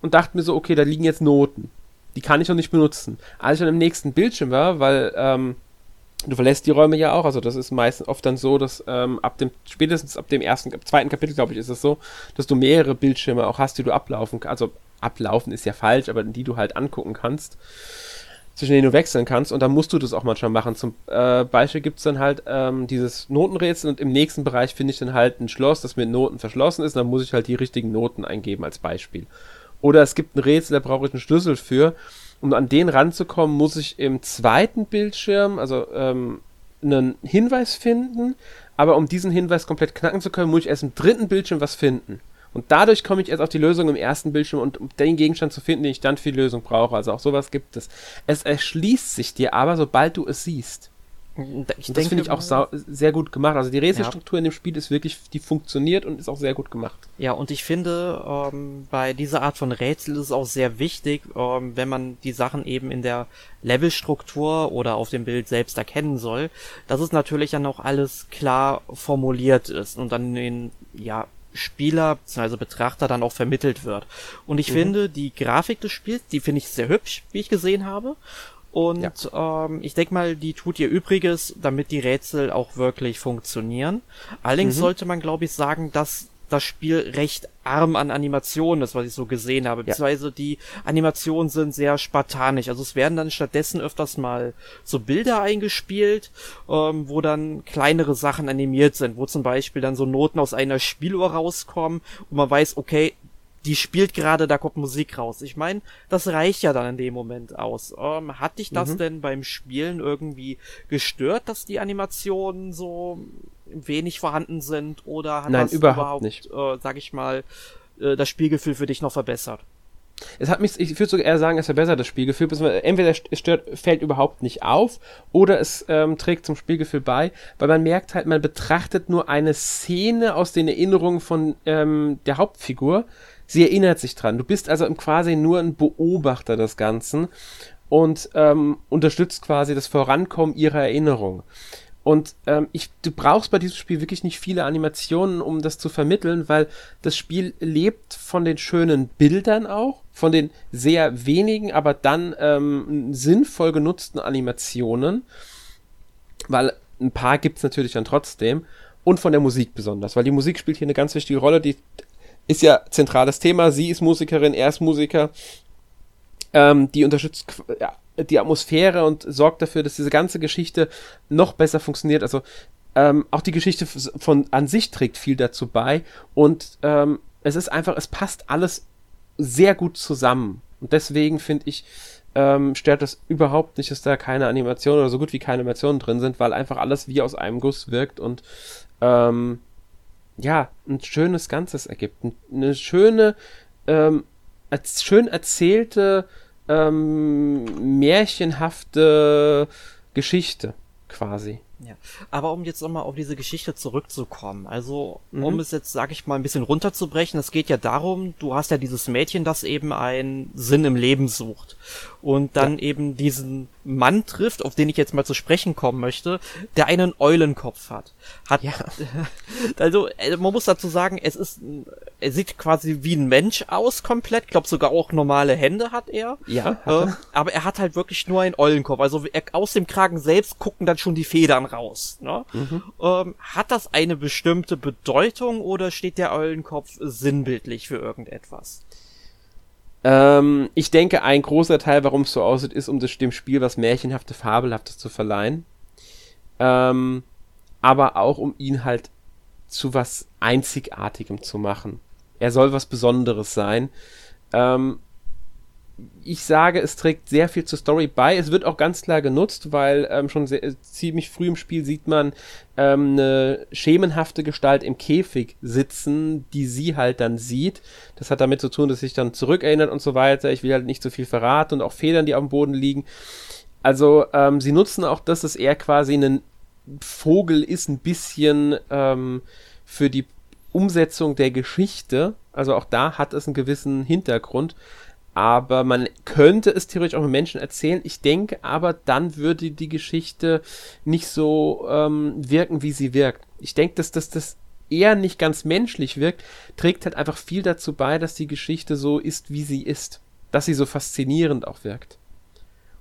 und dachte mir so, okay, da liegen jetzt Noten. Die kann ich noch nicht benutzen. Als ich dann im nächsten Bildschirm war, weil ähm, du verlässt die Räume ja auch, also das ist meistens oft dann so, dass ähm, ab dem, spätestens ab dem ersten, ab zweiten Kapitel, glaube ich, ist es so, dass du mehrere Bildschirme auch hast, die du ablaufen kannst, also ablaufen ist ja falsch, aber die du halt angucken kannst, zwischen denen du wechseln kannst und dann musst du das auch manchmal machen. Zum äh, Beispiel gibt es dann halt ähm, dieses Notenrätsel und im nächsten Bereich finde ich dann halt ein Schloss, das mit Noten verschlossen ist, und dann muss ich halt die richtigen Noten eingeben als Beispiel. Oder es gibt ein Rätsel, da brauche ich einen Schlüssel für um an den ranzukommen, muss ich im zweiten Bildschirm, also ähm, einen Hinweis finden, aber um diesen Hinweis komplett knacken zu können, muss ich erst im dritten Bildschirm was finden. Und dadurch komme ich erst auf die Lösung im ersten Bildschirm und um den Gegenstand zu finden, den ich dann für die Lösung brauche. Also auch sowas gibt es. Es erschließt sich dir aber, sobald du es siehst. Ich das finde ich auch sehr gut gemacht. Also die Rätselstruktur ja. in dem Spiel ist wirklich, die funktioniert und ist auch sehr gut gemacht. Ja, und ich finde, ähm, bei dieser Art von Rätsel ist es auch sehr wichtig, ähm, wenn man die Sachen eben in der Levelstruktur oder auf dem Bild selbst erkennen soll, dass es natürlich dann auch alles klar formuliert ist und dann den, ja, Spieler bzw. Betrachter dann auch vermittelt wird. Und ich mhm. finde, die Grafik des Spiels, die finde ich sehr hübsch, wie ich gesehen habe. Und ja. ähm, ich denke mal, die tut ihr Übriges, damit die Rätsel auch wirklich funktionieren. Allerdings mhm. sollte man, glaube ich, sagen, dass das Spiel recht arm an Animationen ist, was ich so gesehen habe. Ja. Beziehungsweise die Animationen sind sehr spartanisch. Also es werden dann stattdessen öfters mal so Bilder eingespielt, ähm, wo dann kleinere Sachen animiert sind, wo zum Beispiel dann so Noten aus einer Spieluhr rauskommen und man weiß, okay, die spielt gerade, da kommt Musik raus. Ich meine, das reicht ja dann in dem Moment aus. Ähm, hat dich das mhm. denn beim Spielen irgendwie gestört, dass die Animationen so wenig vorhanden sind? Oder hat Nein, das überhaupt, überhaupt nicht. Äh, sag ich mal, äh, das Spielgefühl für dich noch verbessert? Es hat mich, ich würde sogar eher sagen, es verbessert das Spielgefühl. Entweder es stört, fällt überhaupt nicht auf oder es ähm, trägt zum Spielgefühl bei, weil man merkt halt, man betrachtet nur eine Szene aus den Erinnerungen von ähm, der Hauptfigur. Sie erinnert sich dran. Du bist also quasi nur ein Beobachter des Ganzen und ähm, unterstützt quasi das Vorankommen ihrer Erinnerung. Und ähm, ich, du brauchst bei diesem Spiel wirklich nicht viele Animationen, um das zu vermitteln, weil das Spiel lebt von den schönen Bildern auch, von den sehr wenigen, aber dann ähm, sinnvoll genutzten Animationen, weil ein paar gibt es natürlich dann trotzdem, und von der Musik besonders, weil die Musik spielt hier eine ganz wichtige Rolle, die ist ja zentrales Thema, sie ist Musikerin, er ist Musiker, ähm, die unterstützt ja, die Atmosphäre und sorgt dafür, dass diese ganze Geschichte noch besser funktioniert. Also ähm, auch die Geschichte von an sich trägt viel dazu bei und ähm, es ist einfach, es passt alles sehr gut zusammen. Und deswegen finde ich, ähm, stört das überhaupt nicht, dass da keine Animationen oder so gut wie keine Animationen drin sind, weil einfach alles wie aus einem Guss wirkt und ähm, ja, ein schönes Ganzes ergibt. Eine schöne, ähm, als schön erzählte ähm, märchenhafte Geschichte quasi. Ja, aber um jetzt nochmal auf diese Geschichte zurückzukommen, also um mhm. es jetzt, sag ich mal, ein bisschen runterzubrechen, es geht ja darum, du hast ja dieses Mädchen, das eben einen Sinn im Leben sucht und dann ja. eben diesen Mann trifft, auf den ich jetzt mal zu sprechen kommen möchte, der einen Eulenkopf hat. Hat ja. also äh, man muss dazu sagen, es ist er sieht quasi wie ein Mensch aus komplett, ich glaube sogar auch normale Hände hat er. Ja. Ähm, aber er hat halt wirklich nur einen Eulenkopf, also er, aus dem Kragen selbst gucken dann schon die Federn raus. Ne? Mhm. Ähm, hat das eine bestimmte Bedeutung oder steht der Eulenkopf sinnbildlich für irgendetwas? Ähm, ich denke, ein großer Teil, warum es so aussieht, ist, um das, dem Spiel was Märchenhafte, Fabelhaftes zu verleihen. Ähm, aber auch, um ihn halt zu was Einzigartigem zu machen. Er soll was Besonderes sein. Ähm, ich sage, es trägt sehr viel zur Story bei. Es wird auch ganz klar genutzt, weil ähm, schon sehr, ziemlich früh im Spiel sieht man ähm, eine schemenhafte Gestalt im Käfig sitzen, die sie halt dann sieht. Das hat damit zu tun, dass sich dann zurückerinnert und so weiter. Ich will halt nicht so viel verraten und auch Federn, die auf dem Boden liegen. Also ähm, sie nutzen auch das, dass er quasi ein Vogel ist, ein bisschen ähm, für die Umsetzung der Geschichte. Also auch da hat es einen gewissen Hintergrund aber man könnte es theoretisch auch mit Menschen erzählen. Ich denke aber, dann würde die Geschichte nicht so ähm, wirken, wie sie wirkt. Ich denke, dass, dass das eher nicht ganz menschlich wirkt, trägt halt einfach viel dazu bei, dass die Geschichte so ist, wie sie ist. Dass sie so faszinierend auch wirkt.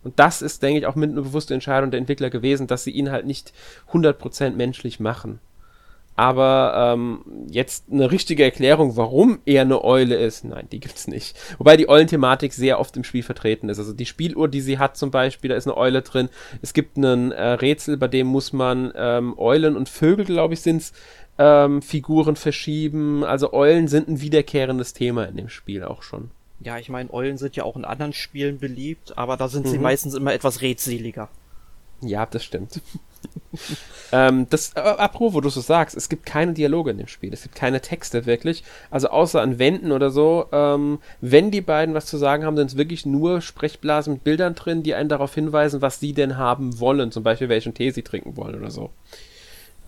Und das ist, denke ich, auch mit einer bewussten Entscheidung der Entwickler gewesen, dass sie ihn halt nicht 100% menschlich machen. Aber ähm, jetzt eine richtige Erklärung, warum er eine Eule ist, nein, die gibt's nicht. Wobei die Eulenthematik sehr oft im Spiel vertreten ist. Also die Spieluhr, die sie hat zum Beispiel, da ist eine Eule drin. Es gibt ein äh, Rätsel, bei dem muss man ähm, Eulen und Vögel, glaube ich, sind's, ähm, Figuren verschieben. Also Eulen sind ein wiederkehrendes Thema in dem Spiel auch schon. Ja, ich meine, Eulen sind ja auch in anderen Spielen beliebt, aber da sind mhm. sie meistens immer etwas redseliger. Ja, das stimmt ähm, das, äh, apropos, wo du so sagst, es gibt keine Dialoge in dem Spiel, es gibt keine Texte wirklich, also außer an Wänden oder so, ähm, wenn die beiden was zu sagen haben, sind es wirklich nur Sprechblasen mit Bildern drin, die einen darauf hinweisen, was sie denn haben wollen, zum Beispiel welchen Tee sie trinken wollen oder so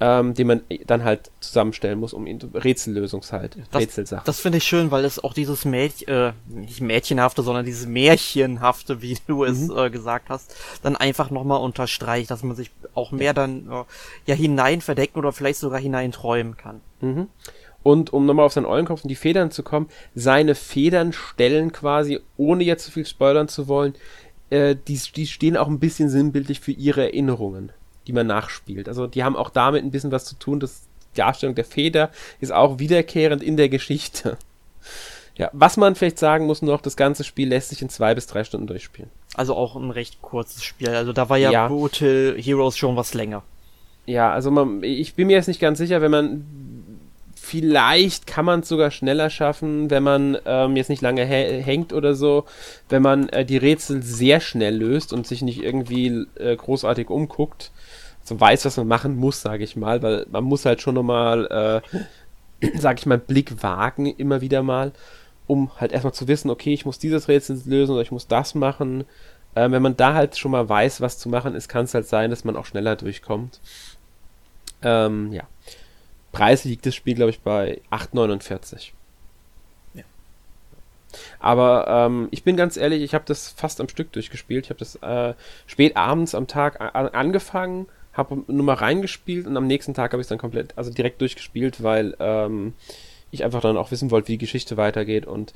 ähm, den man dann halt zusammenstellen muss, um ihn Rätsellösungs halt, das, Rätselsachen. Das finde ich schön, weil es auch dieses Mädchen, äh, nicht Mädchenhafte, sondern dieses Märchenhafte, wie du es mhm. äh, gesagt hast, dann einfach nochmal unterstreicht, dass man sich auch mehr dann äh, ja hinein verdecken oder vielleicht sogar hineinträumen kann. Mhm. Und um nochmal auf seinen Eulenkopf und die Federn zu kommen, seine Federn stellen quasi, ohne jetzt zu viel spoilern zu wollen, äh, die, die stehen auch ein bisschen sinnbildlich für ihre Erinnerungen die man nachspielt. Also die haben auch damit ein bisschen was zu tun. Das die Darstellung der Feder ist auch wiederkehrend in der Geschichte. Ja, was man vielleicht sagen muss noch, das ganze Spiel lässt sich in zwei bis drei Stunden durchspielen. Also auch ein recht kurzes Spiel. Also da war ja, ja. Brutal Heroes schon was länger. Ja, also man, ich bin mir jetzt nicht ganz sicher, wenn man Vielleicht kann man es sogar schneller schaffen, wenn man ähm, jetzt nicht lange hängt oder so, wenn man äh, die Rätsel sehr schnell löst und sich nicht irgendwie äh, großartig umguckt. So weiß, was man machen muss, sage ich mal, weil man muss halt schon nochmal, äh, sage ich mal, Blick wagen, immer wieder mal, um halt erstmal zu wissen, okay, ich muss dieses Rätsel lösen oder ich muss das machen. Äh, wenn man da halt schon mal weiß, was zu machen ist, kann es halt sein, dass man auch schneller durchkommt. Ähm, ja. Preis liegt das Spiel, glaube ich, bei 8,49. Ja. Aber ähm, ich bin ganz ehrlich, ich habe das fast am Stück durchgespielt. Ich habe das äh, spät abends am Tag angefangen, habe nur mal reingespielt und am nächsten Tag habe ich es dann komplett, also direkt durchgespielt, weil ähm, ich einfach dann auch wissen wollte, wie die Geschichte weitergeht. Und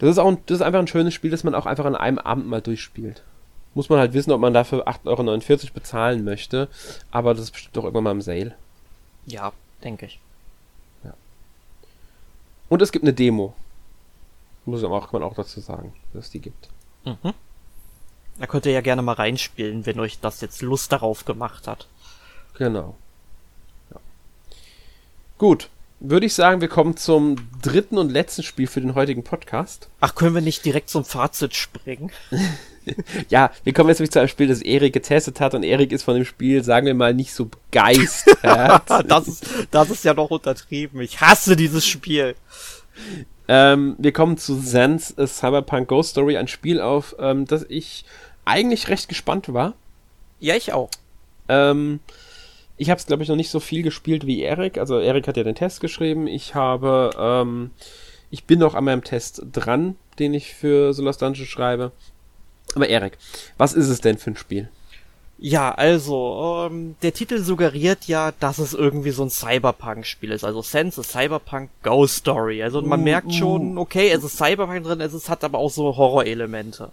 das ist auch ein, das ist einfach ein schönes Spiel, das man auch einfach an einem Abend mal durchspielt. Muss man halt wissen, ob man dafür 8,49 Euro bezahlen möchte. Aber das ist bestimmt doch irgendwann mal im Sale. Ja, denke ich. Ja. Und es gibt eine Demo. Muss man auch, kann man auch dazu sagen, dass es die gibt. Mhm. Könnt ihr ja gerne mal reinspielen, wenn euch das jetzt Lust darauf gemacht hat. Genau. Ja. Gut, würde ich sagen, wir kommen zum dritten und letzten Spiel für den heutigen Podcast. Ach, können wir nicht direkt zum Fazit springen? ja, wir kommen jetzt nämlich zu einem Spiel, das Erik getestet hat und Erik ist von dem Spiel, sagen wir mal, nicht so begeistert. das, ist, das ist ja doch untertrieben. Ich hasse dieses Spiel. Ähm, wir kommen zu Zen's Cyberpunk Ghost Story, ein Spiel, auf ähm, das ich eigentlich recht gespannt war. Ja, ich auch. Ähm, ich habe es, glaube ich, noch nicht so viel gespielt wie Erik. Also Erik hat ja den Test geschrieben. Ich habe, ähm, ich bin noch an meinem Test dran, den ich für Solas Dungeon schreibe. Aber Erik, was ist es denn für ein Spiel? Ja, also, ähm, der Titel suggeriert ja, dass es irgendwie so ein Cyberpunk-Spiel ist. Also Sense ist Cyberpunk Ghost Story. Also man uh, merkt schon, okay, es ist Cyberpunk drin, es ist, hat aber auch so Horrorelemente.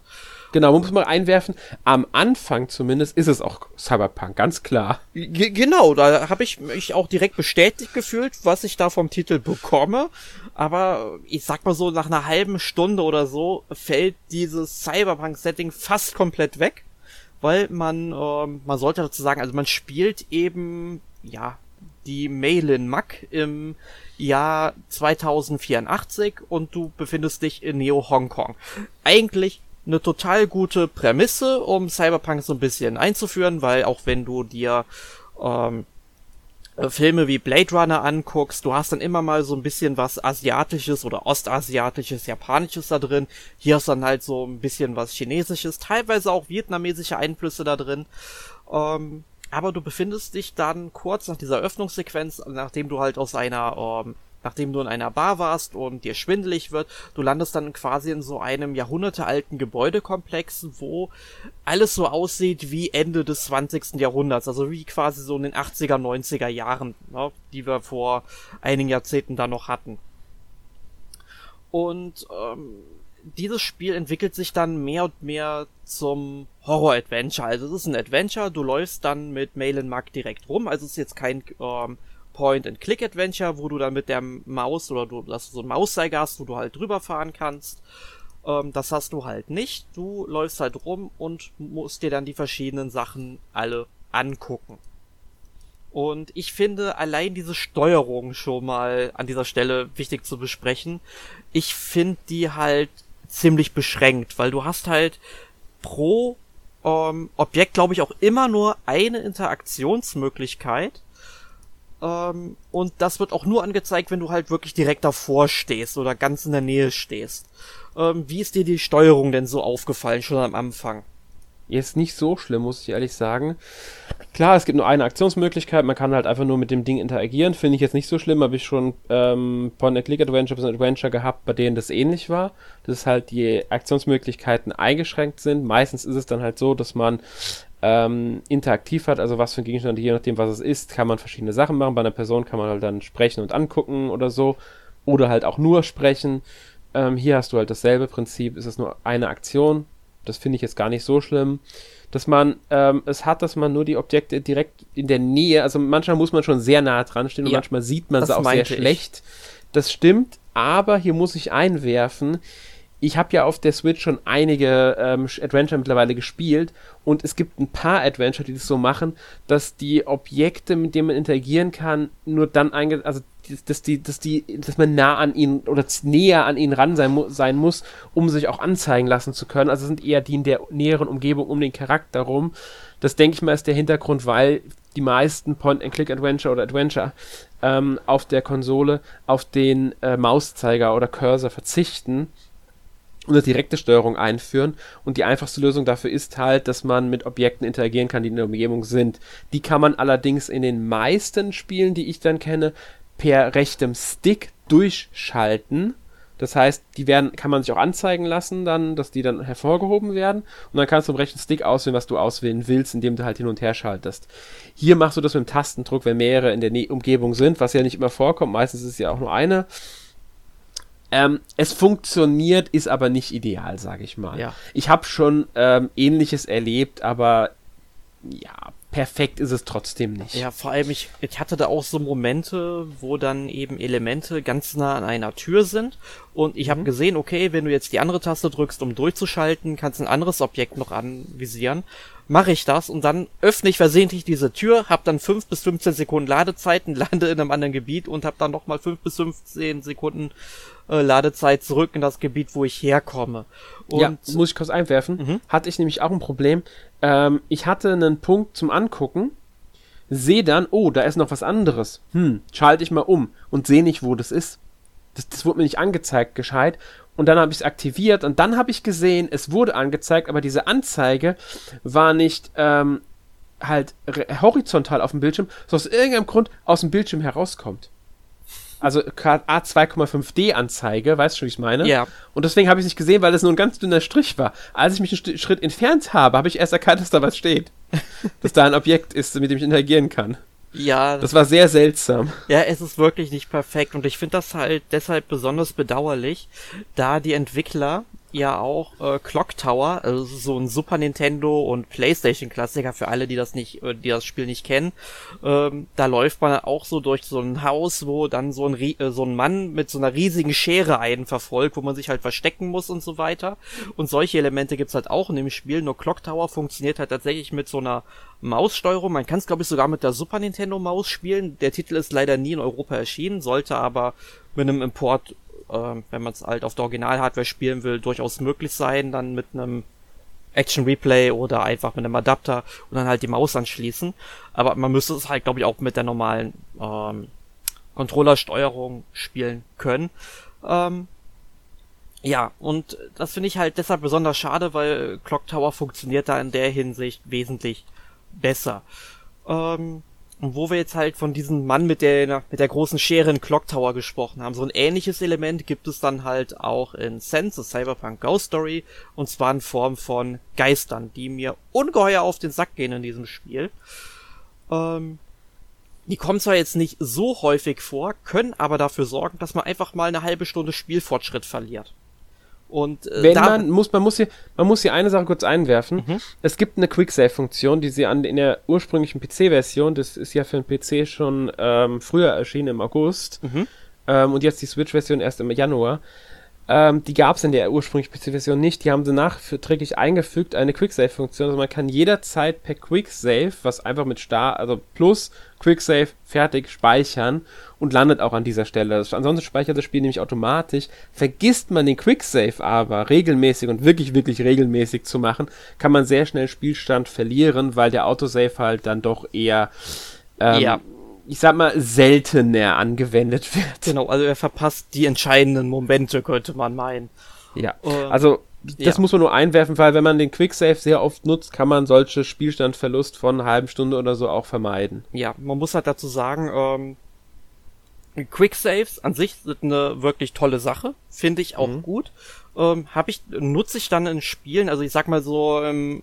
Genau, man muss mal einwerfen, am Anfang zumindest ist es auch Cyberpunk, ganz klar. G genau, da habe ich mich auch direkt bestätigt gefühlt, was ich da vom Titel bekomme. Aber ich sag mal so, nach einer halben Stunde oder so fällt dieses Cyberpunk-Setting fast komplett weg. Weil man, äh, man sollte dazu sagen, also man spielt eben, ja, die Maylin Mack im Jahr 2084 und du befindest dich in Neo Hongkong. Eigentlich eine total gute Prämisse, um Cyberpunk so ein bisschen einzuführen, weil auch wenn du dir ähm, äh, Filme wie Blade Runner anguckst, du hast dann immer mal so ein bisschen was Asiatisches oder Ostasiatisches, Japanisches da drin. Hier hast dann halt so ein bisschen was Chinesisches, teilweise auch vietnamesische Einflüsse da drin. Ähm, aber du befindest dich dann kurz nach dieser Öffnungssequenz, nachdem du halt aus einer ähm, nachdem du in einer Bar warst und dir schwindelig wird, du landest dann quasi in so einem jahrhundertealten Gebäudekomplex, wo alles so aussieht wie Ende des 20. Jahrhunderts, also wie quasi so in den 80er, 90er Jahren, ne, die wir vor einigen Jahrzehnten da noch hatten. Und ähm, dieses Spiel entwickelt sich dann mehr und mehr zum Horror-Adventure. Also es ist ein Adventure, du läufst dann mit Malin Mark direkt rum, also es ist jetzt kein ähm, Point-and-Click-Adventure, wo du dann mit der Maus oder du, dass du so einen Mauszeiger hast, wo du halt drüber fahren kannst. Ähm, das hast du halt nicht. Du läufst halt rum und musst dir dann die verschiedenen Sachen alle angucken. Und ich finde allein diese Steuerung schon mal an dieser Stelle wichtig zu besprechen. Ich finde die halt ziemlich beschränkt, weil du hast halt pro ähm, Objekt, glaube ich, auch immer nur eine Interaktionsmöglichkeit. Ähm, und das wird auch nur angezeigt, wenn du halt wirklich direkt davor stehst oder ganz in der Nähe stehst. Ähm, wie ist dir die Steuerung denn so aufgefallen, schon am Anfang? Ist nicht so schlimm, muss ich ehrlich sagen. Klar, es gibt nur eine Aktionsmöglichkeit, man kann halt einfach nur mit dem Ding interagieren. Finde ich jetzt nicht so schlimm, habe ich schon ähm, Point-and-Click-Adventures und Adventure gehabt, bei denen das ähnlich war. Dass halt die Aktionsmöglichkeiten eingeschränkt sind. Meistens ist es dann halt so, dass man ähm, interaktiv hat, also was für ein Gegenstand, je nachdem, was es ist, kann man verschiedene Sachen machen. Bei einer Person kann man halt dann sprechen und angucken oder so. Oder halt auch nur sprechen. Ähm, hier hast du halt dasselbe Prinzip, ist es nur eine Aktion. Das finde ich jetzt gar nicht so schlimm. Dass man ähm, es hat, dass man nur die Objekte direkt in der Nähe, also manchmal muss man schon sehr nah dran stehen und ja, manchmal sieht man sie auch sehr schlecht. Das stimmt, aber hier muss ich einwerfen, ich habe ja auf der Switch schon einige ähm, Adventure mittlerweile gespielt und es gibt ein paar Adventure, die das so machen, dass die Objekte, mit denen man interagieren kann, nur dann einge also dass die, dass die, dass man nah an ihn oder näher an ihn ran sein, sein muss, um sich auch anzeigen lassen zu können. Also sind eher die in der näheren Umgebung um den Charakter rum. Das denke ich mal ist der Hintergrund, weil die meisten Point-and-Click-Adventure oder Adventure ähm, auf der Konsole auf den äh, Mauszeiger oder Cursor verzichten eine direkte Steuerung einführen. Und die einfachste Lösung dafür ist halt, dass man mit Objekten interagieren kann, die in der Umgebung sind. Die kann man allerdings in den meisten Spielen, die ich dann kenne, per rechtem Stick durchschalten. Das heißt, die werden, kann man sich auch anzeigen lassen, dann, dass die dann hervorgehoben werden. Und dann kannst du im rechten Stick auswählen, was du auswählen willst, indem du halt hin und her schaltest. Hier machst du das mit dem Tastendruck, wenn mehrere in der Umgebung sind, was ja nicht immer vorkommt. Meistens ist es ja auch nur eine. Ähm, es funktioniert, ist aber nicht ideal, sage ich mal. Ja. Ich habe schon ähm, Ähnliches erlebt, aber ja, perfekt ist es trotzdem nicht. Ja, vor allem, ich, ich hatte da auch so Momente, wo dann eben Elemente ganz nah an einer Tür sind und ich habe Mhm. gesehen, okay, wenn du jetzt die andere Taste drückst, um durchzuschalten, kannst ein anderes Objekt noch anvisieren. Mache ich das und dann öffne ich versehentlich diese Tür, habe dann 5 bis 15 Sekunden Ladezeiten, lande in einem anderen Gebiet und habe dann nochmal 5 bis 15 Sekunden äh, Ladezeit zurück in das Gebiet, wo ich herkomme. Und ja, muss ich kurz einwerfen. Mhm. Hatte ich nämlich auch ein Problem. Ähm, ich hatte einen Punkt zum Angucken, sehe dann, oh, da ist noch was anderes. Hm, schalte ich mal um und sehe nicht, wo das ist. Das, das wurde mir nicht angezeigt, gescheit. Und dann habe ich es aktiviert und dann habe ich gesehen, es wurde angezeigt, aber diese Anzeige war nicht ähm, halt horizontal auf dem Bildschirm, sondern aus irgendeinem Grund aus dem Bildschirm herauskommt. Also gerade A2,5D Anzeige, weißt du schon, wie ich meine? Ja. Und deswegen habe ich es nicht gesehen, weil es nur ein ganz dünner Strich war. Als ich mich einen St- Schritt entfernt habe, habe ich erst erkannt, dass da was steht. dass da ein Objekt ist, mit dem ich interagieren kann. Ja, Das war sehr seltsam. Ja, es ist wirklich nicht perfekt und ich finde das halt deshalb besonders bedauerlich, da die Entwickler ja auch äh, Clock Tower, also so ein Super Nintendo und PlayStation Klassiker für alle, die das nicht, äh, die das Spiel nicht kennen, ähm, da läuft man auch so durch so ein Haus, wo dann so ein äh, so ein Mann mit so einer riesigen Schere einen verfolgt, wo man sich halt verstecken muss und so weiter. Und solche Elemente gibt's halt auch in dem Spiel. Nur Clock Tower funktioniert halt tatsächlich mit so einer Maussteuerung. Man kann es, glaube ich, sogar mit der Super Nintendo Maus spielen. Der Titel ist leider nie in Europa erschienen, sollte aber mit einem Import, ähm, wenn man es halt auf der Original-Hardware spielen will, durchaus möglich sein. Dann mit einem Action Replay oder einfach mit einem Adapter und dann halt die Maus anschließen. Aber man müsste es halt, glaube ich, auch mit der normalen ähm, Controllersteuerung spielen können. Ähm, ja, und das finde ich halt deshalb besonders schade, weil Clock Tower funktioniert da in der Hinsicht wesentlich besser. Ähm, und wo wir jetzt halt von diesem Mann mit der, mit der großen Schere in Clock Tower gesprochen haben, so ein ähnliches Element gibt es dann halt auch in Sense, Cyberpunk Ghost Story, und zwar in Form von Geistern, die mir ungeheuer auf den Sack gehen in diesem Spiel. Ähm, die kommen zwar jetzt nicht so häufig vor, können aber dafür sorgen, dass man einfach mal eine halbe Stunde Spielfortschritt verliert. Und äh, Wenn man muss, man muss hier, man muss hier eine Sache kurz einwerfen. Mhm. Es gibt eine Quicksave-Funktion, die sie an in der ursprünglichen PC-Version, das ist ja für den PC schon ähm, früher erschienen im August, Mhm. ähm, und jetzt die Switch-Version erst im Januar. Ähm, die gab es in der ursprünglichen PC-Version nicht. Die haben sie nachträglich eingefügt, eine Quicksave-Funktion. Also man kann jederzeit per Quicksave, was einfach mit Star, also plus Quicksave fertig speichern und landet auch an dieser Stelle. Das- Ansonsten speichert das Spiel nämlich automatisch. Vergisst man den Quicksave aber regelmäßig und wirklich, wirklich regelmäßig zu machen, kann man sehr schnell Spielstand verlieren, weil der Autosave halt dann doch eher, ähm, Ja. Ich sag mal, seltener angewendet wird. Genau, also er verpasst die entscheidenden Momente, könnte man meinen. Ja, Ähm, also das ja. muss man nur einwerfen, weil wenn man den Quicksave sehr oft nutzt, kann man solche Spielstandverlust von einer halben Stunde oder so auch vermeiden. Ja, man muss halt dazu sagen, ähm, Quicksaves an sich sind eine wirklich tolle Sache, finde ich auch Mhm. gut. Ähm, hab ich nutze ich dann in Spielen, also ich sag mal so ähm,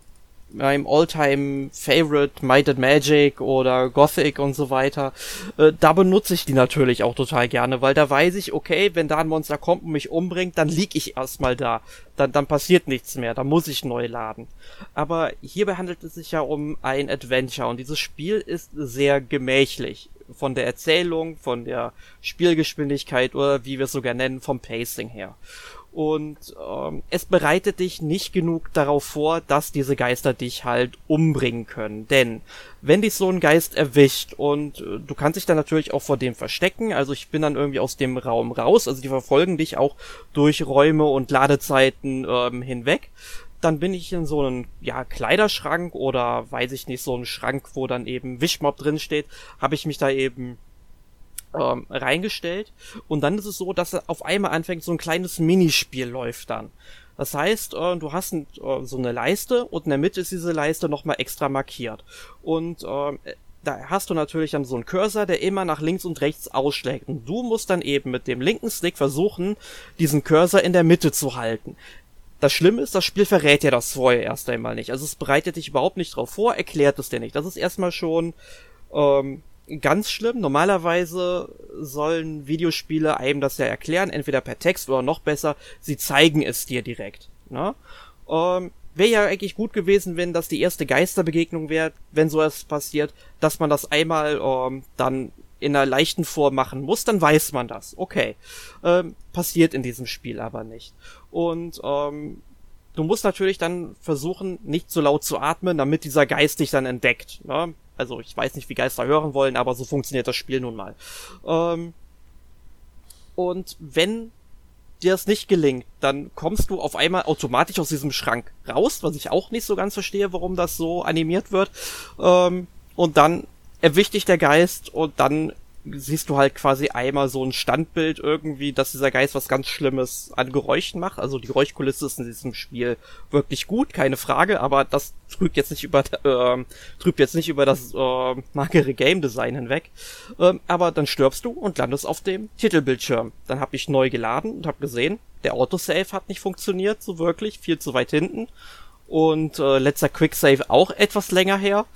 meinem Alltime Favorite Might and Magic oder Gothic und so weiter, äh, da benutze ich die natürlich auch total gerne, weil da weiß ich, okay, wenn da ein Monster kommt und mich umbringt, dann lieg ich erstmal da. Dann, dann passiert nichts mehr, dann muss ich neu laden. Aber hierbei handelt es sich ja um ein Adventure und dieses Spiel ist sehr gemächlich. Von der Erzählung, von der Spielgeschwindigkeit oder wie wir es sogar nennen, vom Pacing her. Und ähm, es bereitet dich nicht genug darauf vor, dass diese Geister dich halt umbringen können. Denn wenn dich so ein Geist erwischt und äh, du kannst dich dann natürlich auch vor dem verstecken, also ich bin dann irgendwie aus dem Raum raus, also die verfolgen dich auch durch Räume und Ladezeiten ähm, hinweg. Dann bin ich in so einem ja, Kleiderschrank oder weiß ich nicht, so einen Schrank, wo dann eben Wischmob drin steht, habe ich mich da eben ähm, reingestellt und dann ist es so, dass auf einmal anfängt, so ein kleines Minispiel läuft dann. Das heißt, äh, du hast ein, äh, so eine Leiste und in der Mitte ist diese Leiste nochmal extra markiert. Und äh, da hast du natürlich dann so einen Cursor, der immer nach links und rechts ausschlägt. Und du musst dann eben mit dem linken Stick versuchen, diesen Cursor in der Mitte zu halten. Das Schlimme ist, das Spiel verrät ja das vorher erst einmal nicht. Also es bereitet dich überhaupt nicht drauf vor, erklärt es dir nicht. Das ist erstmal schon ähm, ganz schlimm. Normalerweise sollen Videospiele einem das ja erklären, entweder per Text oder noch besser, sie zeigen es dir direkt. Ne? Ähm, wäre ja eigentlich gut gewesen, wenn das die erste Geisterbegegnung wäre, wenn sowas passiert, dass man das einmal ähm, dann in einer leichten Form machen muss, dann weiß man das. Okay. Ähm, passiert in diesem Spiel aber nicht. Und ähm, du musst natürlich dann versuchen, nicht so laut zu atmen, damit dieser Geist dich dann entdeckt. Ne? Also ich weiß nicht, wie Geister hören wollen, aber so funktioniert das Spiel nun mal. Ähm, und wenn dir das nicht gelingt, dann kommst du auf einmal automatisch aus diesem Schrank raus, was ich auch nicht so ganz verstehe, warum das so animiert wird. Ähm, und dann erwischt dich der Geist und dann siehst du halt quasi einmal so ein Standbild irgendwie, dass dieser Geist was ganz Schlimmes an Geräuschen macht. Also die Geräuschkulisse ist in diesem Spiel wirklich gut, keine Frage, aber das trübt jetzt nicht über äh, trübt jetzt nicht über das äh, magere Game Design hinweg. Ähm, aber dann stirbst du und landest auf dem Titelbildschirm. Dann habe ich neu geladen und habe gesehen, der Autosave hat nicht funktioniert, so wirklich, viel zu weit hinten. Und äh, letzter Quicksave auch etwas länger her.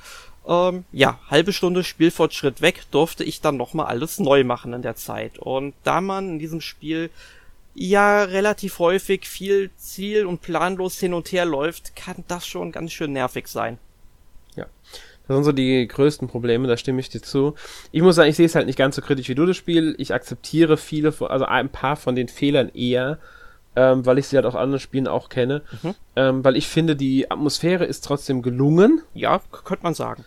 Ähm, ja, halbe Stunde Spielfortschritt weg, durfte ich dann nochmal alles neu machen in der Zeit. Und da man in diesem Spiel ja relativ häufig viel ziel- und planlos hin und her läuft, kann das schon ganz schön nervig sein. Ja. Das sind so die größten Probleme, da stimme ich dir zu. Ich muss sagen, ich sehe es halt nicht ganz so kritisch wie du das Spiel. Ich akzeptiere viele, also ein paar von den Fehlern eher, ähm, weil ich sie halt aus anderen Spielen auch kenne. Mhm. Ähm, weil ich finde, die Atmosphäre ist trotzdem gelungen. Ja, könnte man sagen.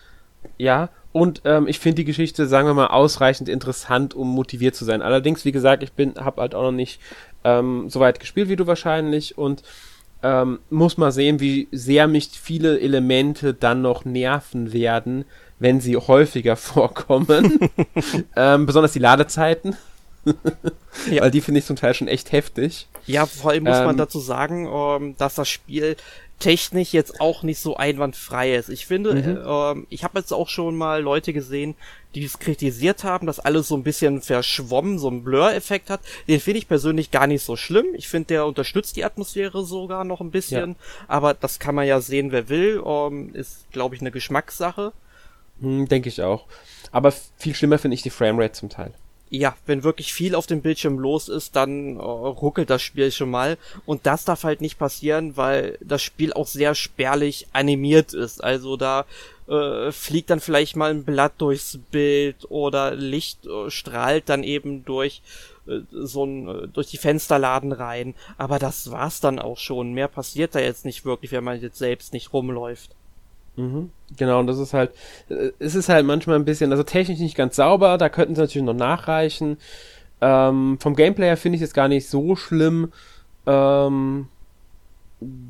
Ja, und ähm, ich finde die Geschichte, sagen wir mal, ausreichend interessant, um motiviert zu sein. Allerdings, wie gesagt, ich bin, habe halt auch noch nicht ähm, so weit gespielt wie du wahrscheinlich und ähm, muss mal sehen, wie sehr mich viele Elemente dann noch nerven werden, wenn sie häufiger vorkommen. ähm, besonders die Ladezeiten. ja. Weil die finde ich zum Teil schon echt heftig. Ja, vor allem muss ähm, man dazu sagen, ähm, dass das Spiel technisch jetzt auch nicht so einwandfrei ist. Ich finde, mhm. äh, ich habe jetzt auch schon mal Leute gesehen, die es kritisiert haben, dass alles so ein bisschen verschwommen, so ein Blur-Effekt hat. Den finde ich persönlich gar nicht so schlimm. Ich finde, der unterstützt die Atmosphäre sogar noch ein bisschen. Ja. Aber das kann man ja sehen, wer will. Ähm, ist, glaube ich, eine Geschmackssache. Hm, Denke ich auch. Aber viel schlimmer finde ich die Framerate zum Teil ja, wenn wirklich viel auf dem Bildschirm los ist, dann äh, ruckelt das Spiel schon mal. Und das darf halt nicht passieren, weil das Spiel auch sehr spärlich animiert ist. Also da äh, fliegt dann vielleicht mal ein Blatt durchs Bild oder Licht äh, strahlt dann eben durch äh, so ein, äh, durch die Fensterladen rein. Aber das war's dann auch schon. Mehr passiert da jetzt nicht wirklich, wenn man jetzt selbst nicht rumläuft. Mhm. Genau, und das ist halt, äh, es ist halt manchmal ein bisschen, also technisch nicht ganz sauber, da könnten sie natürlich noch nachreichen. Ähm, vom Gameplay her finde ich es gar nicht so schlimm. Ähm,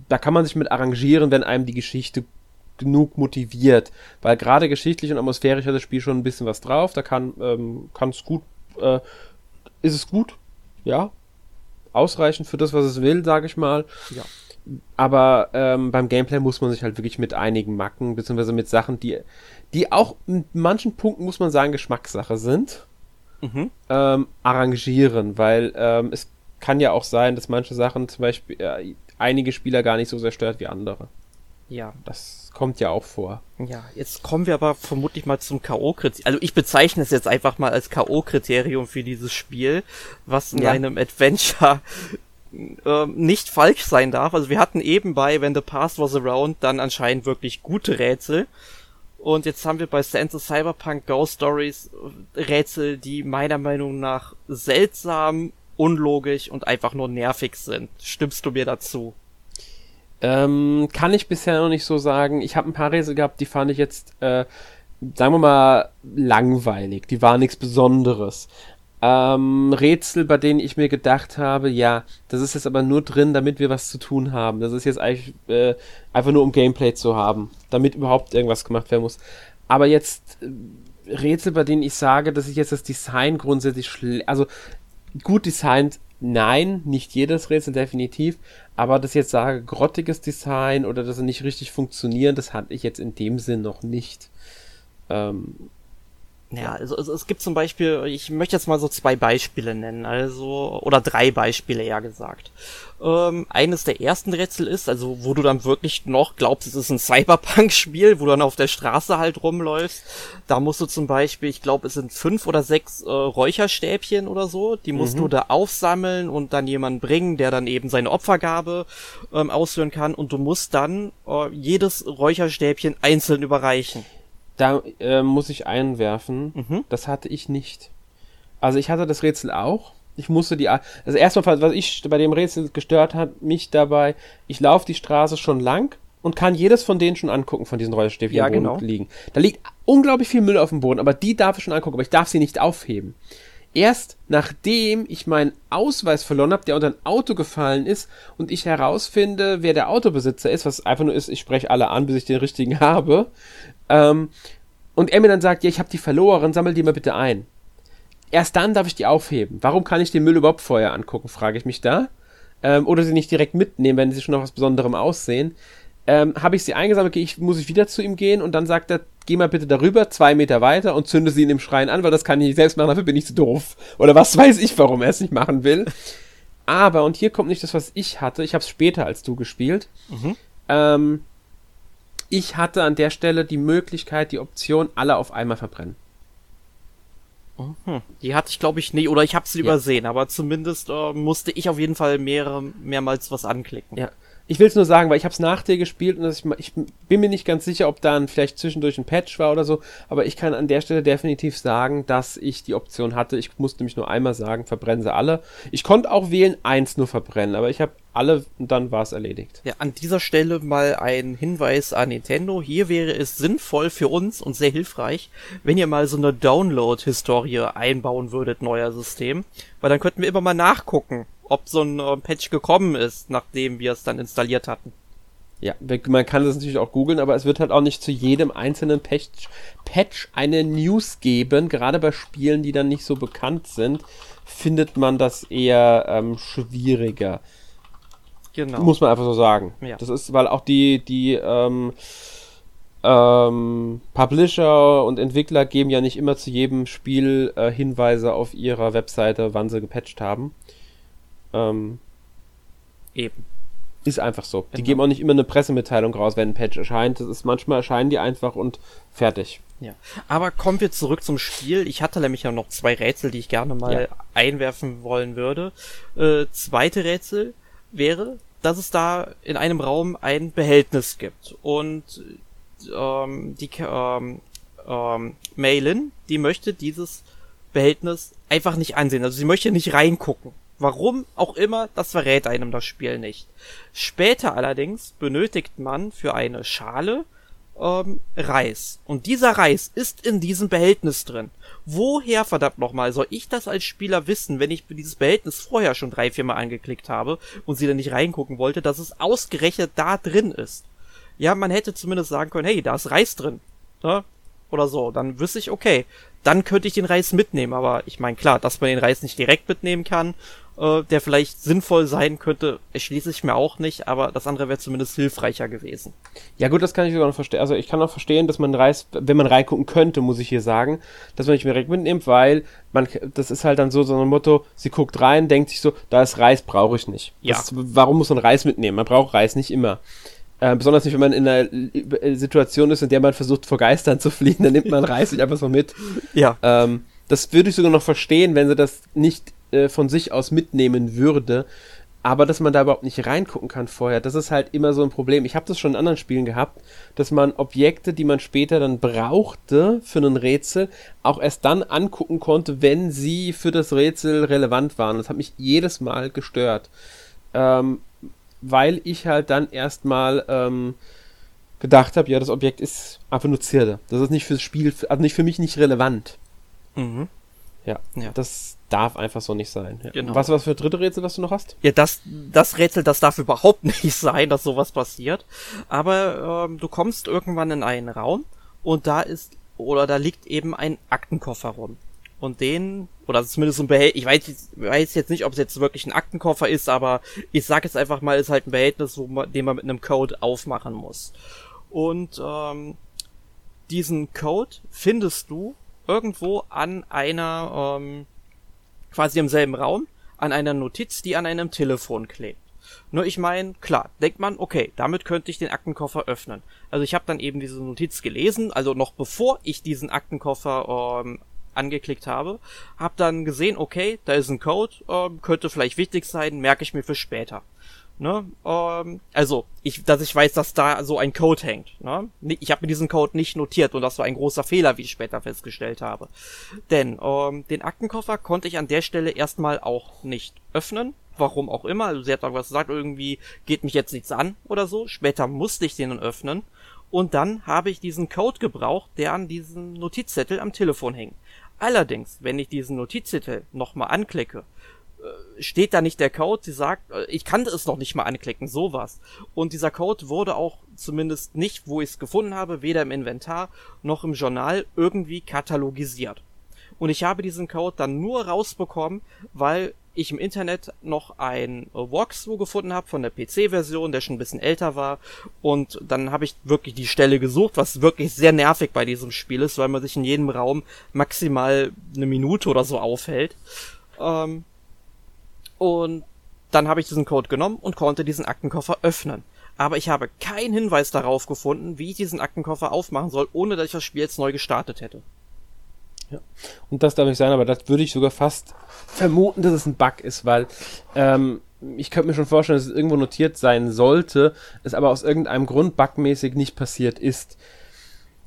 da kann man sich mit arrangieren, wenn einem die Geschichte genug motiviert. Weil gerade geschichtlich und atmosphärisch hat das Spiel schon ein bisschen was drauf. Da kann ähm, es gut, äh, ist es gut, ja. Ausreichend für das, was es will, sage ich mal. Ja aber ähm, beim Gameplay muss man sich halt wirklich mit einigen Macken, beziehungsweise mit Sachen, die, die auch in manchen Punkten, muss man sagen, Geschmackssache sind, mhm. ähm, arrangieren, weil ähm, es kann ja auch sein, dass manche Sachen zum Beispiel äh, einige Spieler gar nicht so sehr stört wie andere. Ja. Das kommt ja auch vor. Ja, jetzt kommen wir aber vermutlich mal zum K.O.-Kriterium. Also ich bezeichne es jetzt einfach mal als K.O.-Kriterium für dieses Spiel, was in ja. einem Adventure äh, nicht falsch sein darf. Also wir hatten eben bei When the Past Was Around dann anscheinend wirklich gute Rätsel. Und jetzt haben wir bei Sense Cyberpunk Ghost Stories äh, Rätsel, die meiner Meinung nach seltsam unlogisch und einfach nur nervig sind. Stimmst du mir dazu? Ähm, kann ich bisher noch nicht so sagen. Ich habe ein paar Rätsel gehabt, die fand ich jetzt, äh, sagen wir mal, langweilig. Die waren nichts Besonderes. Ähm, Rätsel, bei denen ich mir gedacht habe, ja, das ist jetzt aber nur drin, damit wir was zu tun haben. Das ist jetzt eigentlich äh, einfach nur um Gameplay zu haben, damit überhaupt irgendwas gemacht werden muss. Aber jetzt äh, Rätsel, bei denen ich sage, dass ich jetzt das Design grundsätzlich also gut designt, nein, nicht jedes Rätsel definitiv, aber dass ich jetzt sage, grottiges Design oder dass sie nicht richtig funktionieren, das hatte ich jetzt in dem Sinn noch nicht. Ähm, ja, also, also es gibt zum Beispiel, ich möchte jetzt mal so zwei Beispiele nennen, also, oder drei Beispiele eher gesagt. Ähm, eines der ersten Rätsel ist, also wo du dann wirklich noch glaubst, es ist ein Cyberpunk-Spiel, wo du dann auf der Straße halt rumläufst. Da musst du zum Beispiel, ich glaube, es sind fünf oder sechs äh, Räucherstäbchen oder so, die musst mhm. du da aufsammeln und dann jemanden bringen, der dann eben seine Opfergabe ähm, ausführen kann und du musst dann äh, jedes Räucherstäbchen einzeln überreichen. Da äh, muss ich einwerfen, mhm. das hatte ich nicht. Also ich hatte das Rätsel auch. Ich musste die. Also erstmal, was ich bei dem Rätsel gestört hat, mich dabei, ich laufe die Straße schon lang und kann jedes von denen schon angucken, von diesen Räucherstäbchen, ja, genau. liegen. Da liegt unglaublich viel Müll auf dem Boden, aber die darf ich schon angucken, aber ich darf sie nicht aufheben. Erst nachdem ich meinen Ausweis verloren habe, der unter ein Auto gefallen ist und ich herausfinde, wer der Autobesitzer ist, was einfach nur ist, ich spreche alle an, bis ich den richtigen habe, ähm, und er mir dann sagt, ja, ich habe die verloren, sammel die mal bitte ein. Erst dann darf ich die aufheben. Warum kann ich den Müll überhaupt vorher angucken, frage ich mich da. Ähm, oder sie nicht direkt mitnehmen, wenn sie schon noch was Besonderem aussehen. Ähm, habe ich sie eingesammelt, ich, muss ich wieder zu ihm gehen und dann sagt er, geh mal bitte darüber, zwei Meter weiter und zünde sie in dem Schrein an, weil das kann ich nicht selbst machen, dafür bin ich zu doof. Oder was weiß ich, warum er es nicht machen will. Aber, und hier kommt nicht das, was ich hatte, ich habe es später als du gespielt. Mhm. Ähm, ich hatte an der Stelle die Möglichkeit, die Option, alle auf einmal verbrennen. Mhm. Die hatte ich, glaube ich, nie, oder ich habe sie ja. übersehen, aber zumindest äh, musste ich auf jeden Fall mehrere, mehrmals was anklicken. Ja. Ich will es nur sagen, weil ich habe es nach dir gespielt und ich, ich, bin mir nicht ganz sicher, ob da vielleicht zwischendurch ein Patch war oder so, aber ich kann an der Stelle definitiv sagen, dass ich die Option hatte. Ich musste mich nur einmal sagen, verbrennen sie alle. Ich konnte auch wählen, eins nur verbrennen, aber ich habe alle und dann war es erledigt. Ja, an dieser Stelle mal ein Hinweis an Nintendo. Hier wäre es sinnvoll für uns und sehr hilfreich, wenn ihr mal so eine Download-Historie einbauen würdet, neuer System, weil dann könnten wir immer mal nachgucken, ob so ein äh, Patch gekommen ist, nachdem wir es dann installiert hatten. Ja, man kann das natürlich auch googeln, aber es wird halt auch nicht zu jedem einzelnen Patch, Patch eine News geben. Gerade bei Spielen, die dann nicht so bekannt sind, findet man das eher ähm, schwieriger. Genau. Muss man einfach so sagen. Ja. Das ist, weil auch die, die ähm, ähm, Publisher und Entwickler geben ja nicht immer zu jedem Spiel äh, Hinweise auf ihrer Webseite, wann sie gepatcht haben. Ähm, Eben. Ist einfach so. Genau. Die geben auch nicht immer eine Pressemitteilung raus, wenn ein Patch erscheint. Das ist manchmal erscheinen die einfach und fertig. Ja. Aber kommen wir zurück zum Spiel. Ich hatte nämlich ja noch zwei Rätsel, die ich gerne mal ja. einwerfen wollen würde. Äh, zweite Rätsel wäre, dass es da in einem Raum ein Behältnis gibt. Und ähm, die ähm, ähm, Mailin, die möchte dieses Behältnis einfach nicht ansehen. Also sie möchte nicht reingucken. Warum auch immer, das verrät einem das Spiel nicht. Später allerdings benötigt man für eine Schale ähm, Reis. Und dieser Reis ist in diesem Behältnis drin. Woher verdammt nochmal soll ich das als Spieler wissen, wenn ich dieses Behältnis vorher schon drei, vier Mal angeklickt habe und sie dann nicht reingucken wollte, dass es ausgerechnet da drin ist? Ja, man hätte zumindest sagen können, hey, da ist Reis drin. Ne? Oder so. Dann wüsste ich, okay, dann könnte ich den Reis mitnehmen. Aber ich meine, klar, dass man den Reis nicht direkt mitnehmen kann äh, der vielleicht sinnvoll sein könnte, erschließe ich mir auch nicht, aber das andere wäre zumindest hilfreicher gewesen. Ja gut, das kann ich sogar noch verstehen. Also ich kann auch verstehen, dass man Reis, wenn man reingucken könnte, muss ich hier sagen, dass man nicht mehr direkt mitnimmt, weil man, das ist halt dann so so ein Motto, sie guckt rein, denkt sich so, da ist Reis, brauche ich nicht. Ja. Das, warum muss man Reis mitnehmen? Man braucht Reis nicht immer. Äh, besonders nicht, wenn man in einer äh, Situation ist, in der man versucht, vor Geistern zu fliehen, dann nimmt man Reis nicht einfach so mit. Ja. Ähm, das würde ich sogar noch verstehen, wenn sie das nicht äh, von sich aus mitnehmen würde. aber dass man da überhaupt nicht reingucken kann vorher, das ist halt immer so ein Problem. Ich habe das schon in anderen Spielen gehabt, dass man Objekte, die man später dann brauchte für ein Rätsel, auch erst dann angucken konnte, wenn sie für das Rätsel relevant waren. Das hat mich jedes Mal gestört, ähm, weil ich halt dann erstmal ähm, gedacht habe, ja, das Objekt ist einfach nur Zierde. Das ist nicht fürs Spiel, also nicht für mich nicht relevant. Mhm. Ja, ja, das darf einfach so nicht sein. Ja. Genau. Was was für dritte Rätsel, was du noch hast? Ja, das, das Rätsel, das darf überhaupt nicht sein, dass sowas passiert. Aber ähm, du kommst irgendwann in einen Raum und da ist, oder da liegt eben ein Aktenkoffer rum. Und den, oder zumindest ein Behältnis, ich weiß, weiß jetzt nicht, ob es jetzt wirklich ein Aktenkoffer ist, aber ich sag jetzt einfach mal, ist halt ein Behältnis, wo man, den man mit einem Code aufmachen muss. Und ähm, diesen Code findest du irgendwo an einer, ähm, quasi im selben Raum, an einer Notiz, die an einem Telefon klebt. Nur ich meine, klar, denkt man, okay, damit könnte ich den Aktenkoffer öffnen. Also ich habe dann eben diese Notiz gelesen, also noch bevor ich diesen Aktenkoffer ähm, angeklickt habe, habe dann gesehen, okay, da ist ein Code, ähm, könnte vielleicht wichtig sein, merke ich mir für später. Ne? Ähm, also, ich, dass ich weiß, dass da so ein Code hängt. Ne? Ich habe mir diesen Code nicht notiert und das war ein großer Fehler, wie ich später festgestellt habe. Denn ähm, den Aktenkoffer konnte ich an der Stelle erstmal auch nicht öffnen. Warum auch immer. Also sie hat irgendwas gesagt, irgendwie geht mich jetzt nichts an oder so. Später musste ich den öffnen. Und dann habe ich diesen Code gebraucht, der an diesem Notizzettel am Telefon hängt. Allerdings, wenn ich diesen Notizzettel nochmal anklicke, steht da nicht der Code, sie sagt, äh, ich kannte es noch nicht mal anklicken, sowas. Und dieser Code wurde auch zumindest nicht, wo ich es gefunden habe, weder im Inventar noch im Journal irgendwie katalogisiert. Und ich habe diesen Code dann nur rausbekommen, weil ich im Internet noch ein Walkthrough gefunden habe von der PC-Version, der schon ein bisschen älter war. Und dann habe ich wirklich die Stelle gesucht, was wirklich sehr nervig bei diesem Spiel ist, weil man sich in jedem Raum maximal eine Minute oder so aufhält. Ähm, und dann habe ich diesen Code genommen und konnte diesen Aktenkoffer öffnen. Aber ich habe keinen Hinweis darauf gefunden, wie ich diesen Aktenkoffer aufmachen soll, ohne dass ich das Spiel jetzt neu gestartet hätte. Ja. Und das darf nicht sein, aber das würde ich sogar fast vermuten, dass es ein Bug ist, weil ähm, ich könnte mir schon vorstellen, dass es irgendwo notiert sein sollte, es aber aus irgendeinem Grund bugmäßig nicht passiert ist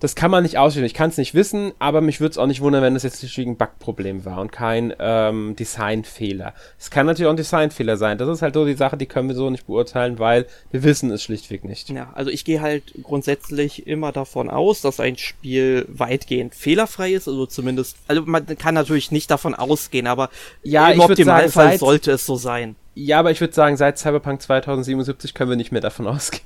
das kann man nicht ausschließen. Ich kann es nicht wissen, aber mich würde es auch nicht wundern, wenn es jetzt ein Bugproblem war und kein ähm, Designfehler. Es kann natürlich auch ein Designfehler sein. Das ist halt so die Sache, die können wir so nicht beurteilen, weil wir wissen es schlichtweg nicht. Ja, also ich gehe halt grundsätzlich immer davon aus, dass ein Spiel weitgehend fehlerfrei ist, also zumindest, also man kann natürlich nicht davon ausgehen, aber ja, im Optimalfall sollte es so sein. Ja, aber ich würde sagen, seit Cyberpunk 2077 können wir nicht mehr davon ausgehen.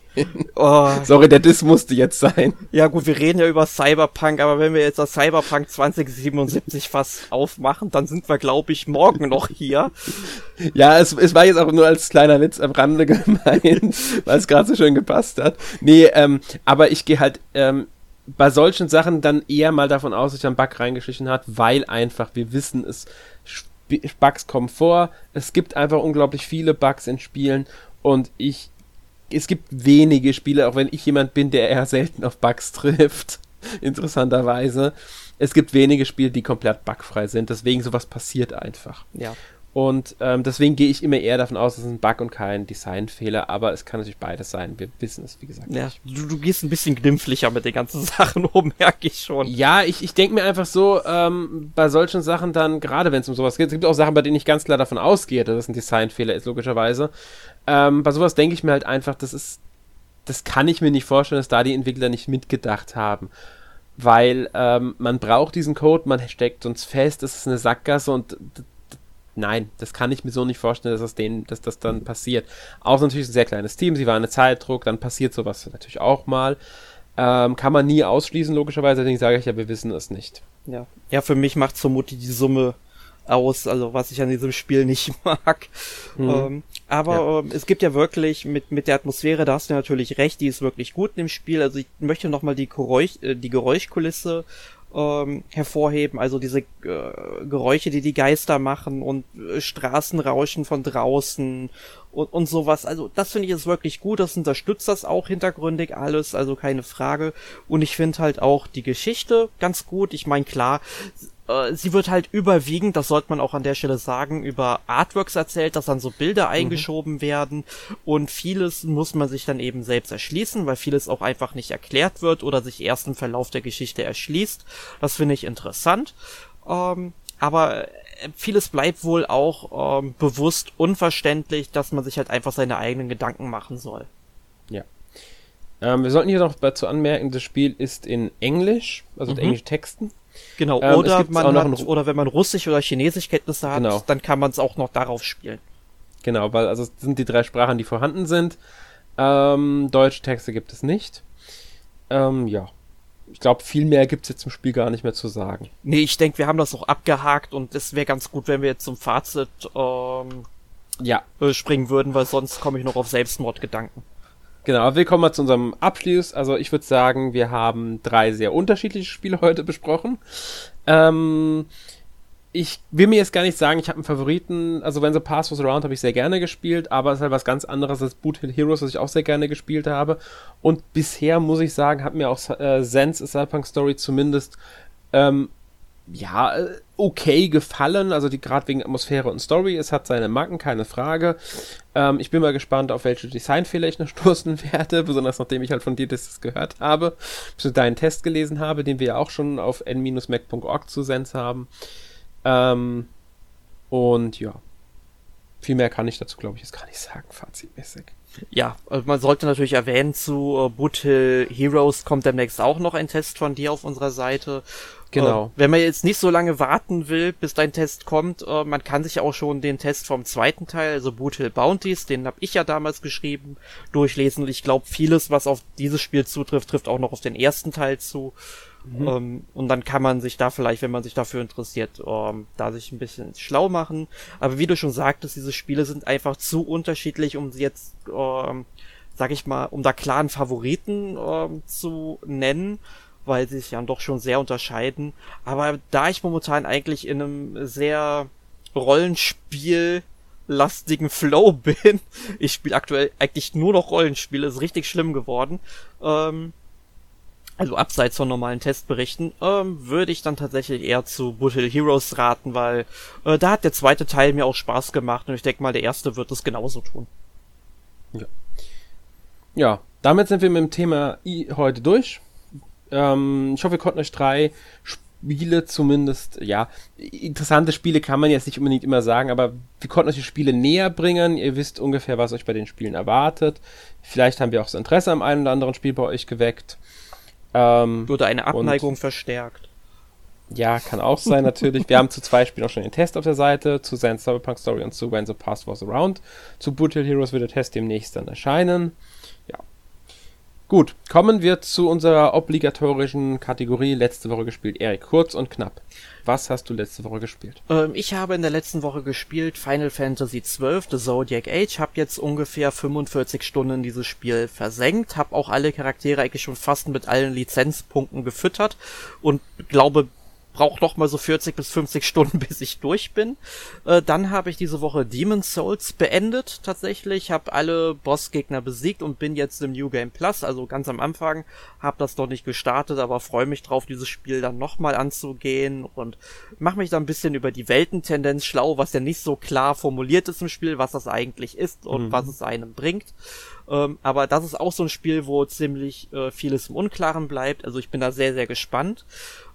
Oh. Sorry, der Diss musste jetzt sein. Ja gut, wir reden ja über Cyberpunk, aber wenn wir jetzt das Cyberpunk 2077 fast aufmachen, dann sind wir, glaube ich, morgen noch hier. Ja, es, es war jetzt auch nur als kleiner Witz am Rande gemeint, weil es gerade so schön gepasst hat. Nee, ähm, aber ich gehe halt ähm, bei solchen Sachen dann eher mal davon aus, dass ich einen Bug reingeschlichen hat, weil einfach wir wissen, es Bugs kommen vor. Es gibt einfach unglaublich viele Bugs in Spielen und ich es gibt wenige Spiele, auch wenn ich jemand bin, der eher selten auf Bugs trifft, interessanterweise. Es gibt wenige Spiele, die komplett bugfrei sind, deswegen sowas passiert einfach. Ja. Und ähm, deswegen gehe ich immer eher davon aus, dass es ein Bug und kein Designfehler, aber es kann natürlich beides sein. Wir wissen es, wie gesagt. Ja, du, du gehst ein bisschen glimpflicher mit den ganzen Sachen um, merke ich schon. Ja, ich, ich denke mir einfach so, ähm, bei solchen Sachen dann, gerade wenn es um sowas geht, es gibt auch Sachen, bei denen ich ganz klar davon ausgehe, dass es ein Designfehler ist, logischerweise. Ähm, bei sowas denke ich mir halt einfach, das ist, das kann ich mir nicht vorstellen, dass da die Entwickler nicht mitgedacht haben weil ähm, man braucht diesen Code, man steckt uns fest, es ist eine Sackgasse und nein, das kann ich mir so nicht vorstellen, dass das, denen, dass das dann passiert. Auch natürlich ein sehr kleines Team, sie waren eine Zeitdruck, dann passiert sowas natürlich auch mal. Ähm, kann man nie ausschließen, logischerweise, deswegen sage ich ja, wir wissen es nicht. Ja, ja für mich macht vermutlich die Summe aus, also was ich an diesem Spiel nicht mag. Mhm. Ähm, aber ja. ähm, es gibt ja wirklich mit, mit der Atmosphäre, da hast du natürlich recht, die ist wirklich gut im Spiel. Also ich möchte nochmal die, Geräusch, äh, die Geräuschkulisse ähm, hervorheben, also diese äh, Geräusche, die die Geister machen und äh, Straßenrauschen von draußen und, und sowas. Also das finde ich ist wirklich gut, das unterstützt das auch hintergründig alles, also keine Frage. Und ich finde halt auch die Geschichte ganz gut. Ich meine, klar, äh, sie wird halt überwiegend, das sollte man auch an der Stelle sagen, über Artworks erzählt, dass dann so Bilder mhm. eingeschoben werden und vieles muss man sich dann eben selbst erschließen, weil vieles auch einfach nicht erklärt wird oder sich erst im Verlauf der Geschichte erschließt. Das finde ich interessant. Ähm, aber äh, vieles bleibt wohl auch ähm, bewusst unverständlich, dass man sich halt einfach seine eigenen Gedanken machen soll. Ja. Ähm, wir sollten hier noch dazu anmerken, das Spiel ist in Englisch, also mhm. mit englischen Texten. Genau, ähm, oder man hat, oder wenn man Russisch oder Chinesisch Kenntnisse hat, genau. dann kann man es auch noch darauf spielen. Genau, weil also es sind die drei Sprachen, die vorhanden sind. Ähm, deutsche Texte gibt es nicht. Ähm, ja. Ich glaube, viel mehr gibt es jetzt zum Spiel gar nicht mehr zu sagen. Nee, ich denke, wir haben das auch abgehakt und es wäre ganz gut, wenn wir jetzt zum Fazit ähm, ja. Äh, springen würden, weil sonst komme ich noch auf Selbstmordgedanken. Genau, wir kommen mal zu unserem Abschluss. Also ich würde sagen, wir haben drei sehr unterschiedliche Spiele heute besprochen. Ähm, ich will mir jetzt gar nicht sagen, ich habe einen Favoriten. Also When the Past Was Around habe ich sehr gerne gespielt, aber es ist halt was ganz anderes als Boot Hill Heroes, was ich auch sehr gerne gespielt habe. Und bisher muss ich sagen, hat mir auch äh, Sense A Cyberpunk Story zumindest ähm, ja, äh, okay gefallen, also die gerade wegen Atmosphäre und Story, es hat seine Macken, keine Frage. Ähm, ich bin mal gespannt, auf welche Designfehler ich noch stoßen werde, besonders nachdem ich halt von dir das gehört habe, bis deinen Test gelesen habe, den wir ja auch schon auf n-mac.org zu Sens haben. Ähm, und ja, viel mehr kann ich dazu, glaube ich, jetzt gar nicht sagen, fazitmäßig. Ja, also man sollte natürlich erwähnen, zu äh, Boot Hill Heroes kommt demnächst auch noch ein Test von dir auf unserer Seite. Genau. Äh, wenn man jetzt nicht so lange warten will, bis dein Test kommt, äh, man kann sich auch schon den Test vom zweiten Teil, also Boot Hill Bounties, den habe ich ja damals geschrieben, durchlesen. Und ich glaube, vieles, was auf dieses Spiel zutrifft, trifft auch noch auf den ersten Teil zu. Mhm. Ähm, und dann kann man sich da vielleicht, wenn man sich dafür interessiert, ähm, da sich ein bisschen schlau machen. Aber wie du schon sagtest, diese Spiele sind einfach zu unterschiedlich, um sie jetzt, ähm, sag ich mal, um da klaren Favoriten ähm, zu nennen weil sie sich ja doch schon sehr unterscheiden. Aber da ich momentan eigentlich in einem sehr Rollenspiel lastigen Flow bin, ich spiele aktuell eigentlich nur noch Rollenspiele, ist richtig schlimm geworden, ähm, also abseits von normalen Testberichten, ähm, würde ich dann tatsächlich eher zu Buttle Heroes raten, weil äh, da hat der zweite Teil mir auch Spaß gemacht und ich denke mal, der erste wird es genauso tun. Ja. Ja, damit sind wir mit dem Thema I heute durch. Ähm, ich hoffe, wir konnten euch drei Spiele zumindest, ja, interessante Spiele kann man jetzt nicht unbedingt immer sagen, aber wir konnten euch die Spiele näher bringen. Ihr wisst ungefähr, was euch bei den Spielen erwartet. Vielleicht haben wir auch das Interesse am einen oder anderen Spiel bei euch geweckt. Ähm, Wurde eine Abneigung verstärkt. Ja, kann auch sein, natürlich. Wir haben zu zwei Spielen auch schon den Test auf der Seite, zu Zen Cyberpunk Story und zu When the Past Was Around. Zu Brutal Heroes wird der Test demnächst dann erscheinen. Gut, kommen wir zu unserer obligatorischen Kategorie letzte Woche gespielt. Erik, kurz und knapp. Was hast du letzte Woche gespielt? Ähm, ich habe in der letzten Woche gespielt Final Fantasy XII, The Zodiac Age, habe jetzt ungefähr 45 Stunden dieses Spiel versenkt, habe auch alle Charaktere eigentlich schon fast mit allen Lizenzpunkten gefüttert und glaube brauche noch mal so 40 bis 50 Stunden, bis ich durch bin. Äh, dann habe ich diese Woche Demon's Souls beendet tatsächlich, habe alle Bossgegner besiegt und bin jetzt im New Game Plus, also ganz am Anfang, habe das noch nicht gestartet, aber freue mich drauf, dieses Spiel dann nochmal anzugehen und mache mich da ein bisschen über die Weltentendenz schlau, was ja nicht so klar formuliert ist im Spiel, was das eigentlich ist und mhm. was es einem bringt. Ähm, aber das ist auch so ein Spiel, wo ziemlich äh, vieles im Unklaren bleibt. Also ich bin da sehr, sehr gespannt.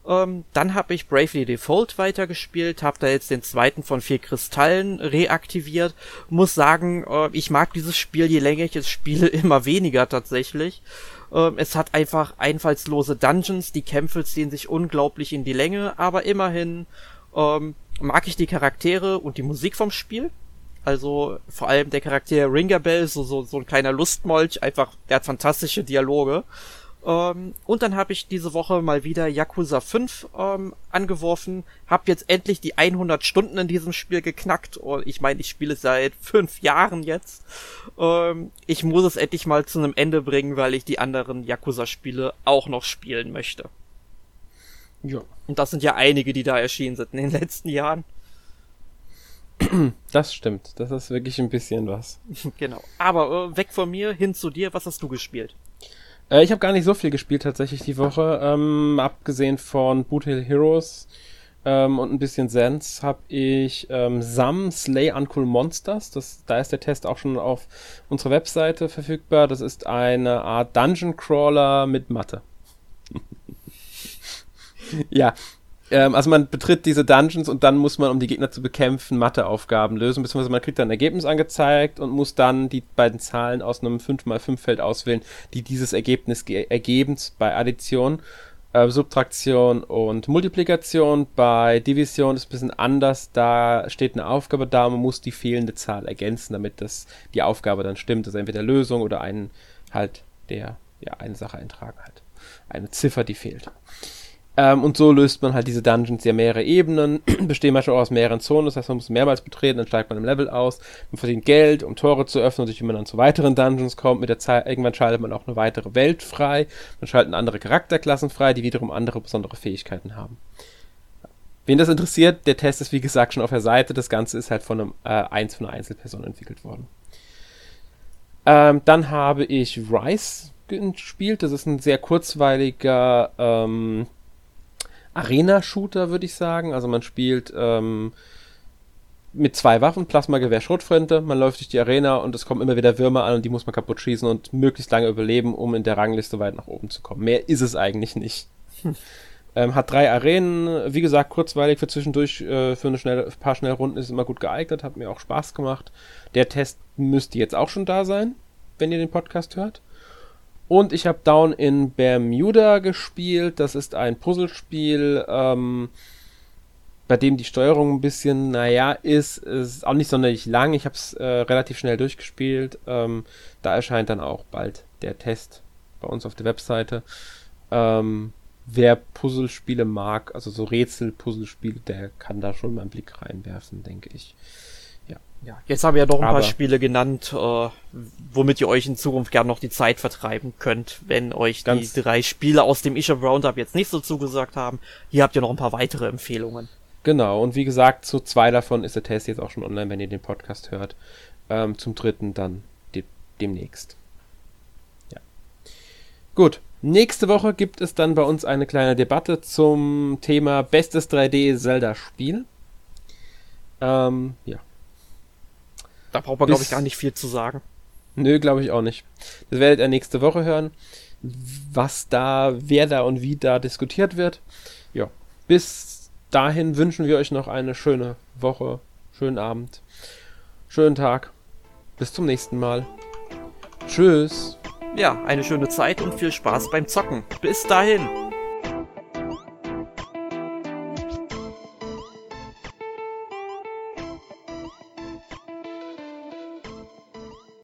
Ähm, dann habe ich Bravely Default weitergespielt, habe da jetzt den zweiten von vier Kristallen reaktiviert. Muss sagen, äh, ich mag dieses Spiel, je länger ich es spiele, immer weniger tatsächlich. Ähm, es hat einfach einfallslose Dungeons, die Kämpfe ziehen sich unglaublich in die Länge, aber immerhin ähm, mag ich die Charaktere und die Musik vom Spiel. Also vor allem der Charakter Ringerbell, so, so, so ein kleiner Lustmolch, einfach, der hat fantastische Dialoge. Ähm, und dann habe ich diese Woche mal wieder Yakuza 5 ähm, angeworfen, Hab jetzt endlich die 100 Stunden in diesem Spiel geknackt. Und ich meine, ich spiele seit fünf Jahren jetzt. Ähm, ich muss es endlich mal zu einem Ende bringen, weil ich die anderen Yakuza-Spiele auch noch spielen möchte. Ja. Und das sind ja einige, die da erschienen sind in den letzten Jahren. Das stimmt. Das ist wirklich ein bisschen was. genau. Aber äh, weg von mir, hin zu dir. Was hast du gespielt? Äh, ich habe gar nicht so viel gespielt tatsächlich die Woche, ähm, abgesehen von Boot Hill Heroes. ähm, und ein bisschen Sense habe ich ähm, Sam Slay Uncool Monsters. Das, da ist der Test auch schon auf unserer Webseite verfügbar. Das ist eine Art Dungeon Crawler mit Mathe. ja, ähm, also man betritt diese Dungeons und dann muss man, um die Gegner zu bekämpfen, Matheaufgaben lösen, beziehungsweise man kriegt dann ein Ergebnis angezeigt und muss dann die beiden Zahlen aus einem 5x5-Feld auswählen, die dieses Ergebnis ergeben bei Addition. Äh, Subtraktion und Multiplikation. Bei Division ist es ein bisschen anders. Da steht eine Aufgabe da und man muss die fehlende Zahl ergänzen, damit das, die Aufgabe dann stimmt. Also entweder Lösung oder einen halt, der ja eine Sache eintragen hat. Eine Ziffer, die fehlt. Ähm, und so löst man halt diese Dungeons ja mehrere Ebenen, bestehen manchmal auch aus mehreren Zonen, das heißt, man muss mehrmals betreten, dann steigt man im Level aus, man verdient Geld, um Tore zu öffnen, und durch die man dann zu weiteren Dungeons kommt. Mit der Zeit, irgendwann schaltet man auch eine weitere Welt frei, man schaltet andere Charakterklassen frei, die wiederum andere besondere Fähigkeiten haben. Wen das interessiert, der Test ist wie gesagt schon auf der Seite, das Ganze ist halt von einem, äh, eins von einer Einzelperson entwickelt worden. Ähm, dann habe ich Rise gespielt, das ist ein sehr kurzweiliger, ähm, Arena-Shooter, würde ich sagen. Also man spielt ähm, mit zwei Waffen, Plasmagewehr, Schrotflinte. Man läuft durch die Arena und es kommen immer wieder Würmer an und die muss man kaputt schießen und möglichst lange überleben, um in der Rangliste weit nach oben zu kommen. Mehr ist es eigentlich nicht. Hm. Ähm, hat drei Arenen, wie gesagt, kurzweilig für zwischendurch, äh, für eine schnelle, ein paar schnelle Runden ist immer gut geeignet, hat mir auch Spaß gemacht. Der Test müsste jetzt auch schon da sein, wenn ihr den Podcast hört. Und ich habe Down in Bermuda gespielt. Das ist ein Puzzlespiel, ähm, bei dem die Steuerung ein bisschen, naja, ist, ist auch nicht sonderlich lang. Ich habe es äh, relativ schnell durchgespielt. Ähm, da erscheint dann auch bald der Test bei uns auf der Webseite. Ähm, wer Puzzlespiele mag, also so Rätsel-Puzzlespiele, der kann da schon mal einen Blick reinwerfen, denke ich. Ja, jetzt haben wir ja noch ein Aber paar Spiele genannt, äh, womit ihr euch in Zukunft gerne noch die Zeit vertreiben könnt, wenn euch die drei Spiele aus dem Isha Roundup jetzt nicht so zugesagt haben. Hier habt ihr noch ein paar weitere Empfehlungen. Genau, und wie gesagt, zu zwei davon ist der Test jetzt auch schon online, wenn ihr den Podcast hört. Ähm, zum dritten dann de demnächst. Ja. Gut, nächste Woche gibt es dann bei uns eine kleine Debatte zum Thema Bestes 3D Zelda-Spiel. Ähm, ja, da braucht man, glaube ich, gar nicht viel zu sagen. Nö, glaube ich auch nicht. Das werdet ihr nächste Woche hören, was da, wer da und wie da diskutiert wird. Ja, bis dahin wünschen wir euch noch eine schöne Woche, schönen Abend, schönen Tag. Bis zum nächsten Mal. Tschüss. Ja, eine schöne Zeit und viel Spaß beim Zocken. Bis dahin.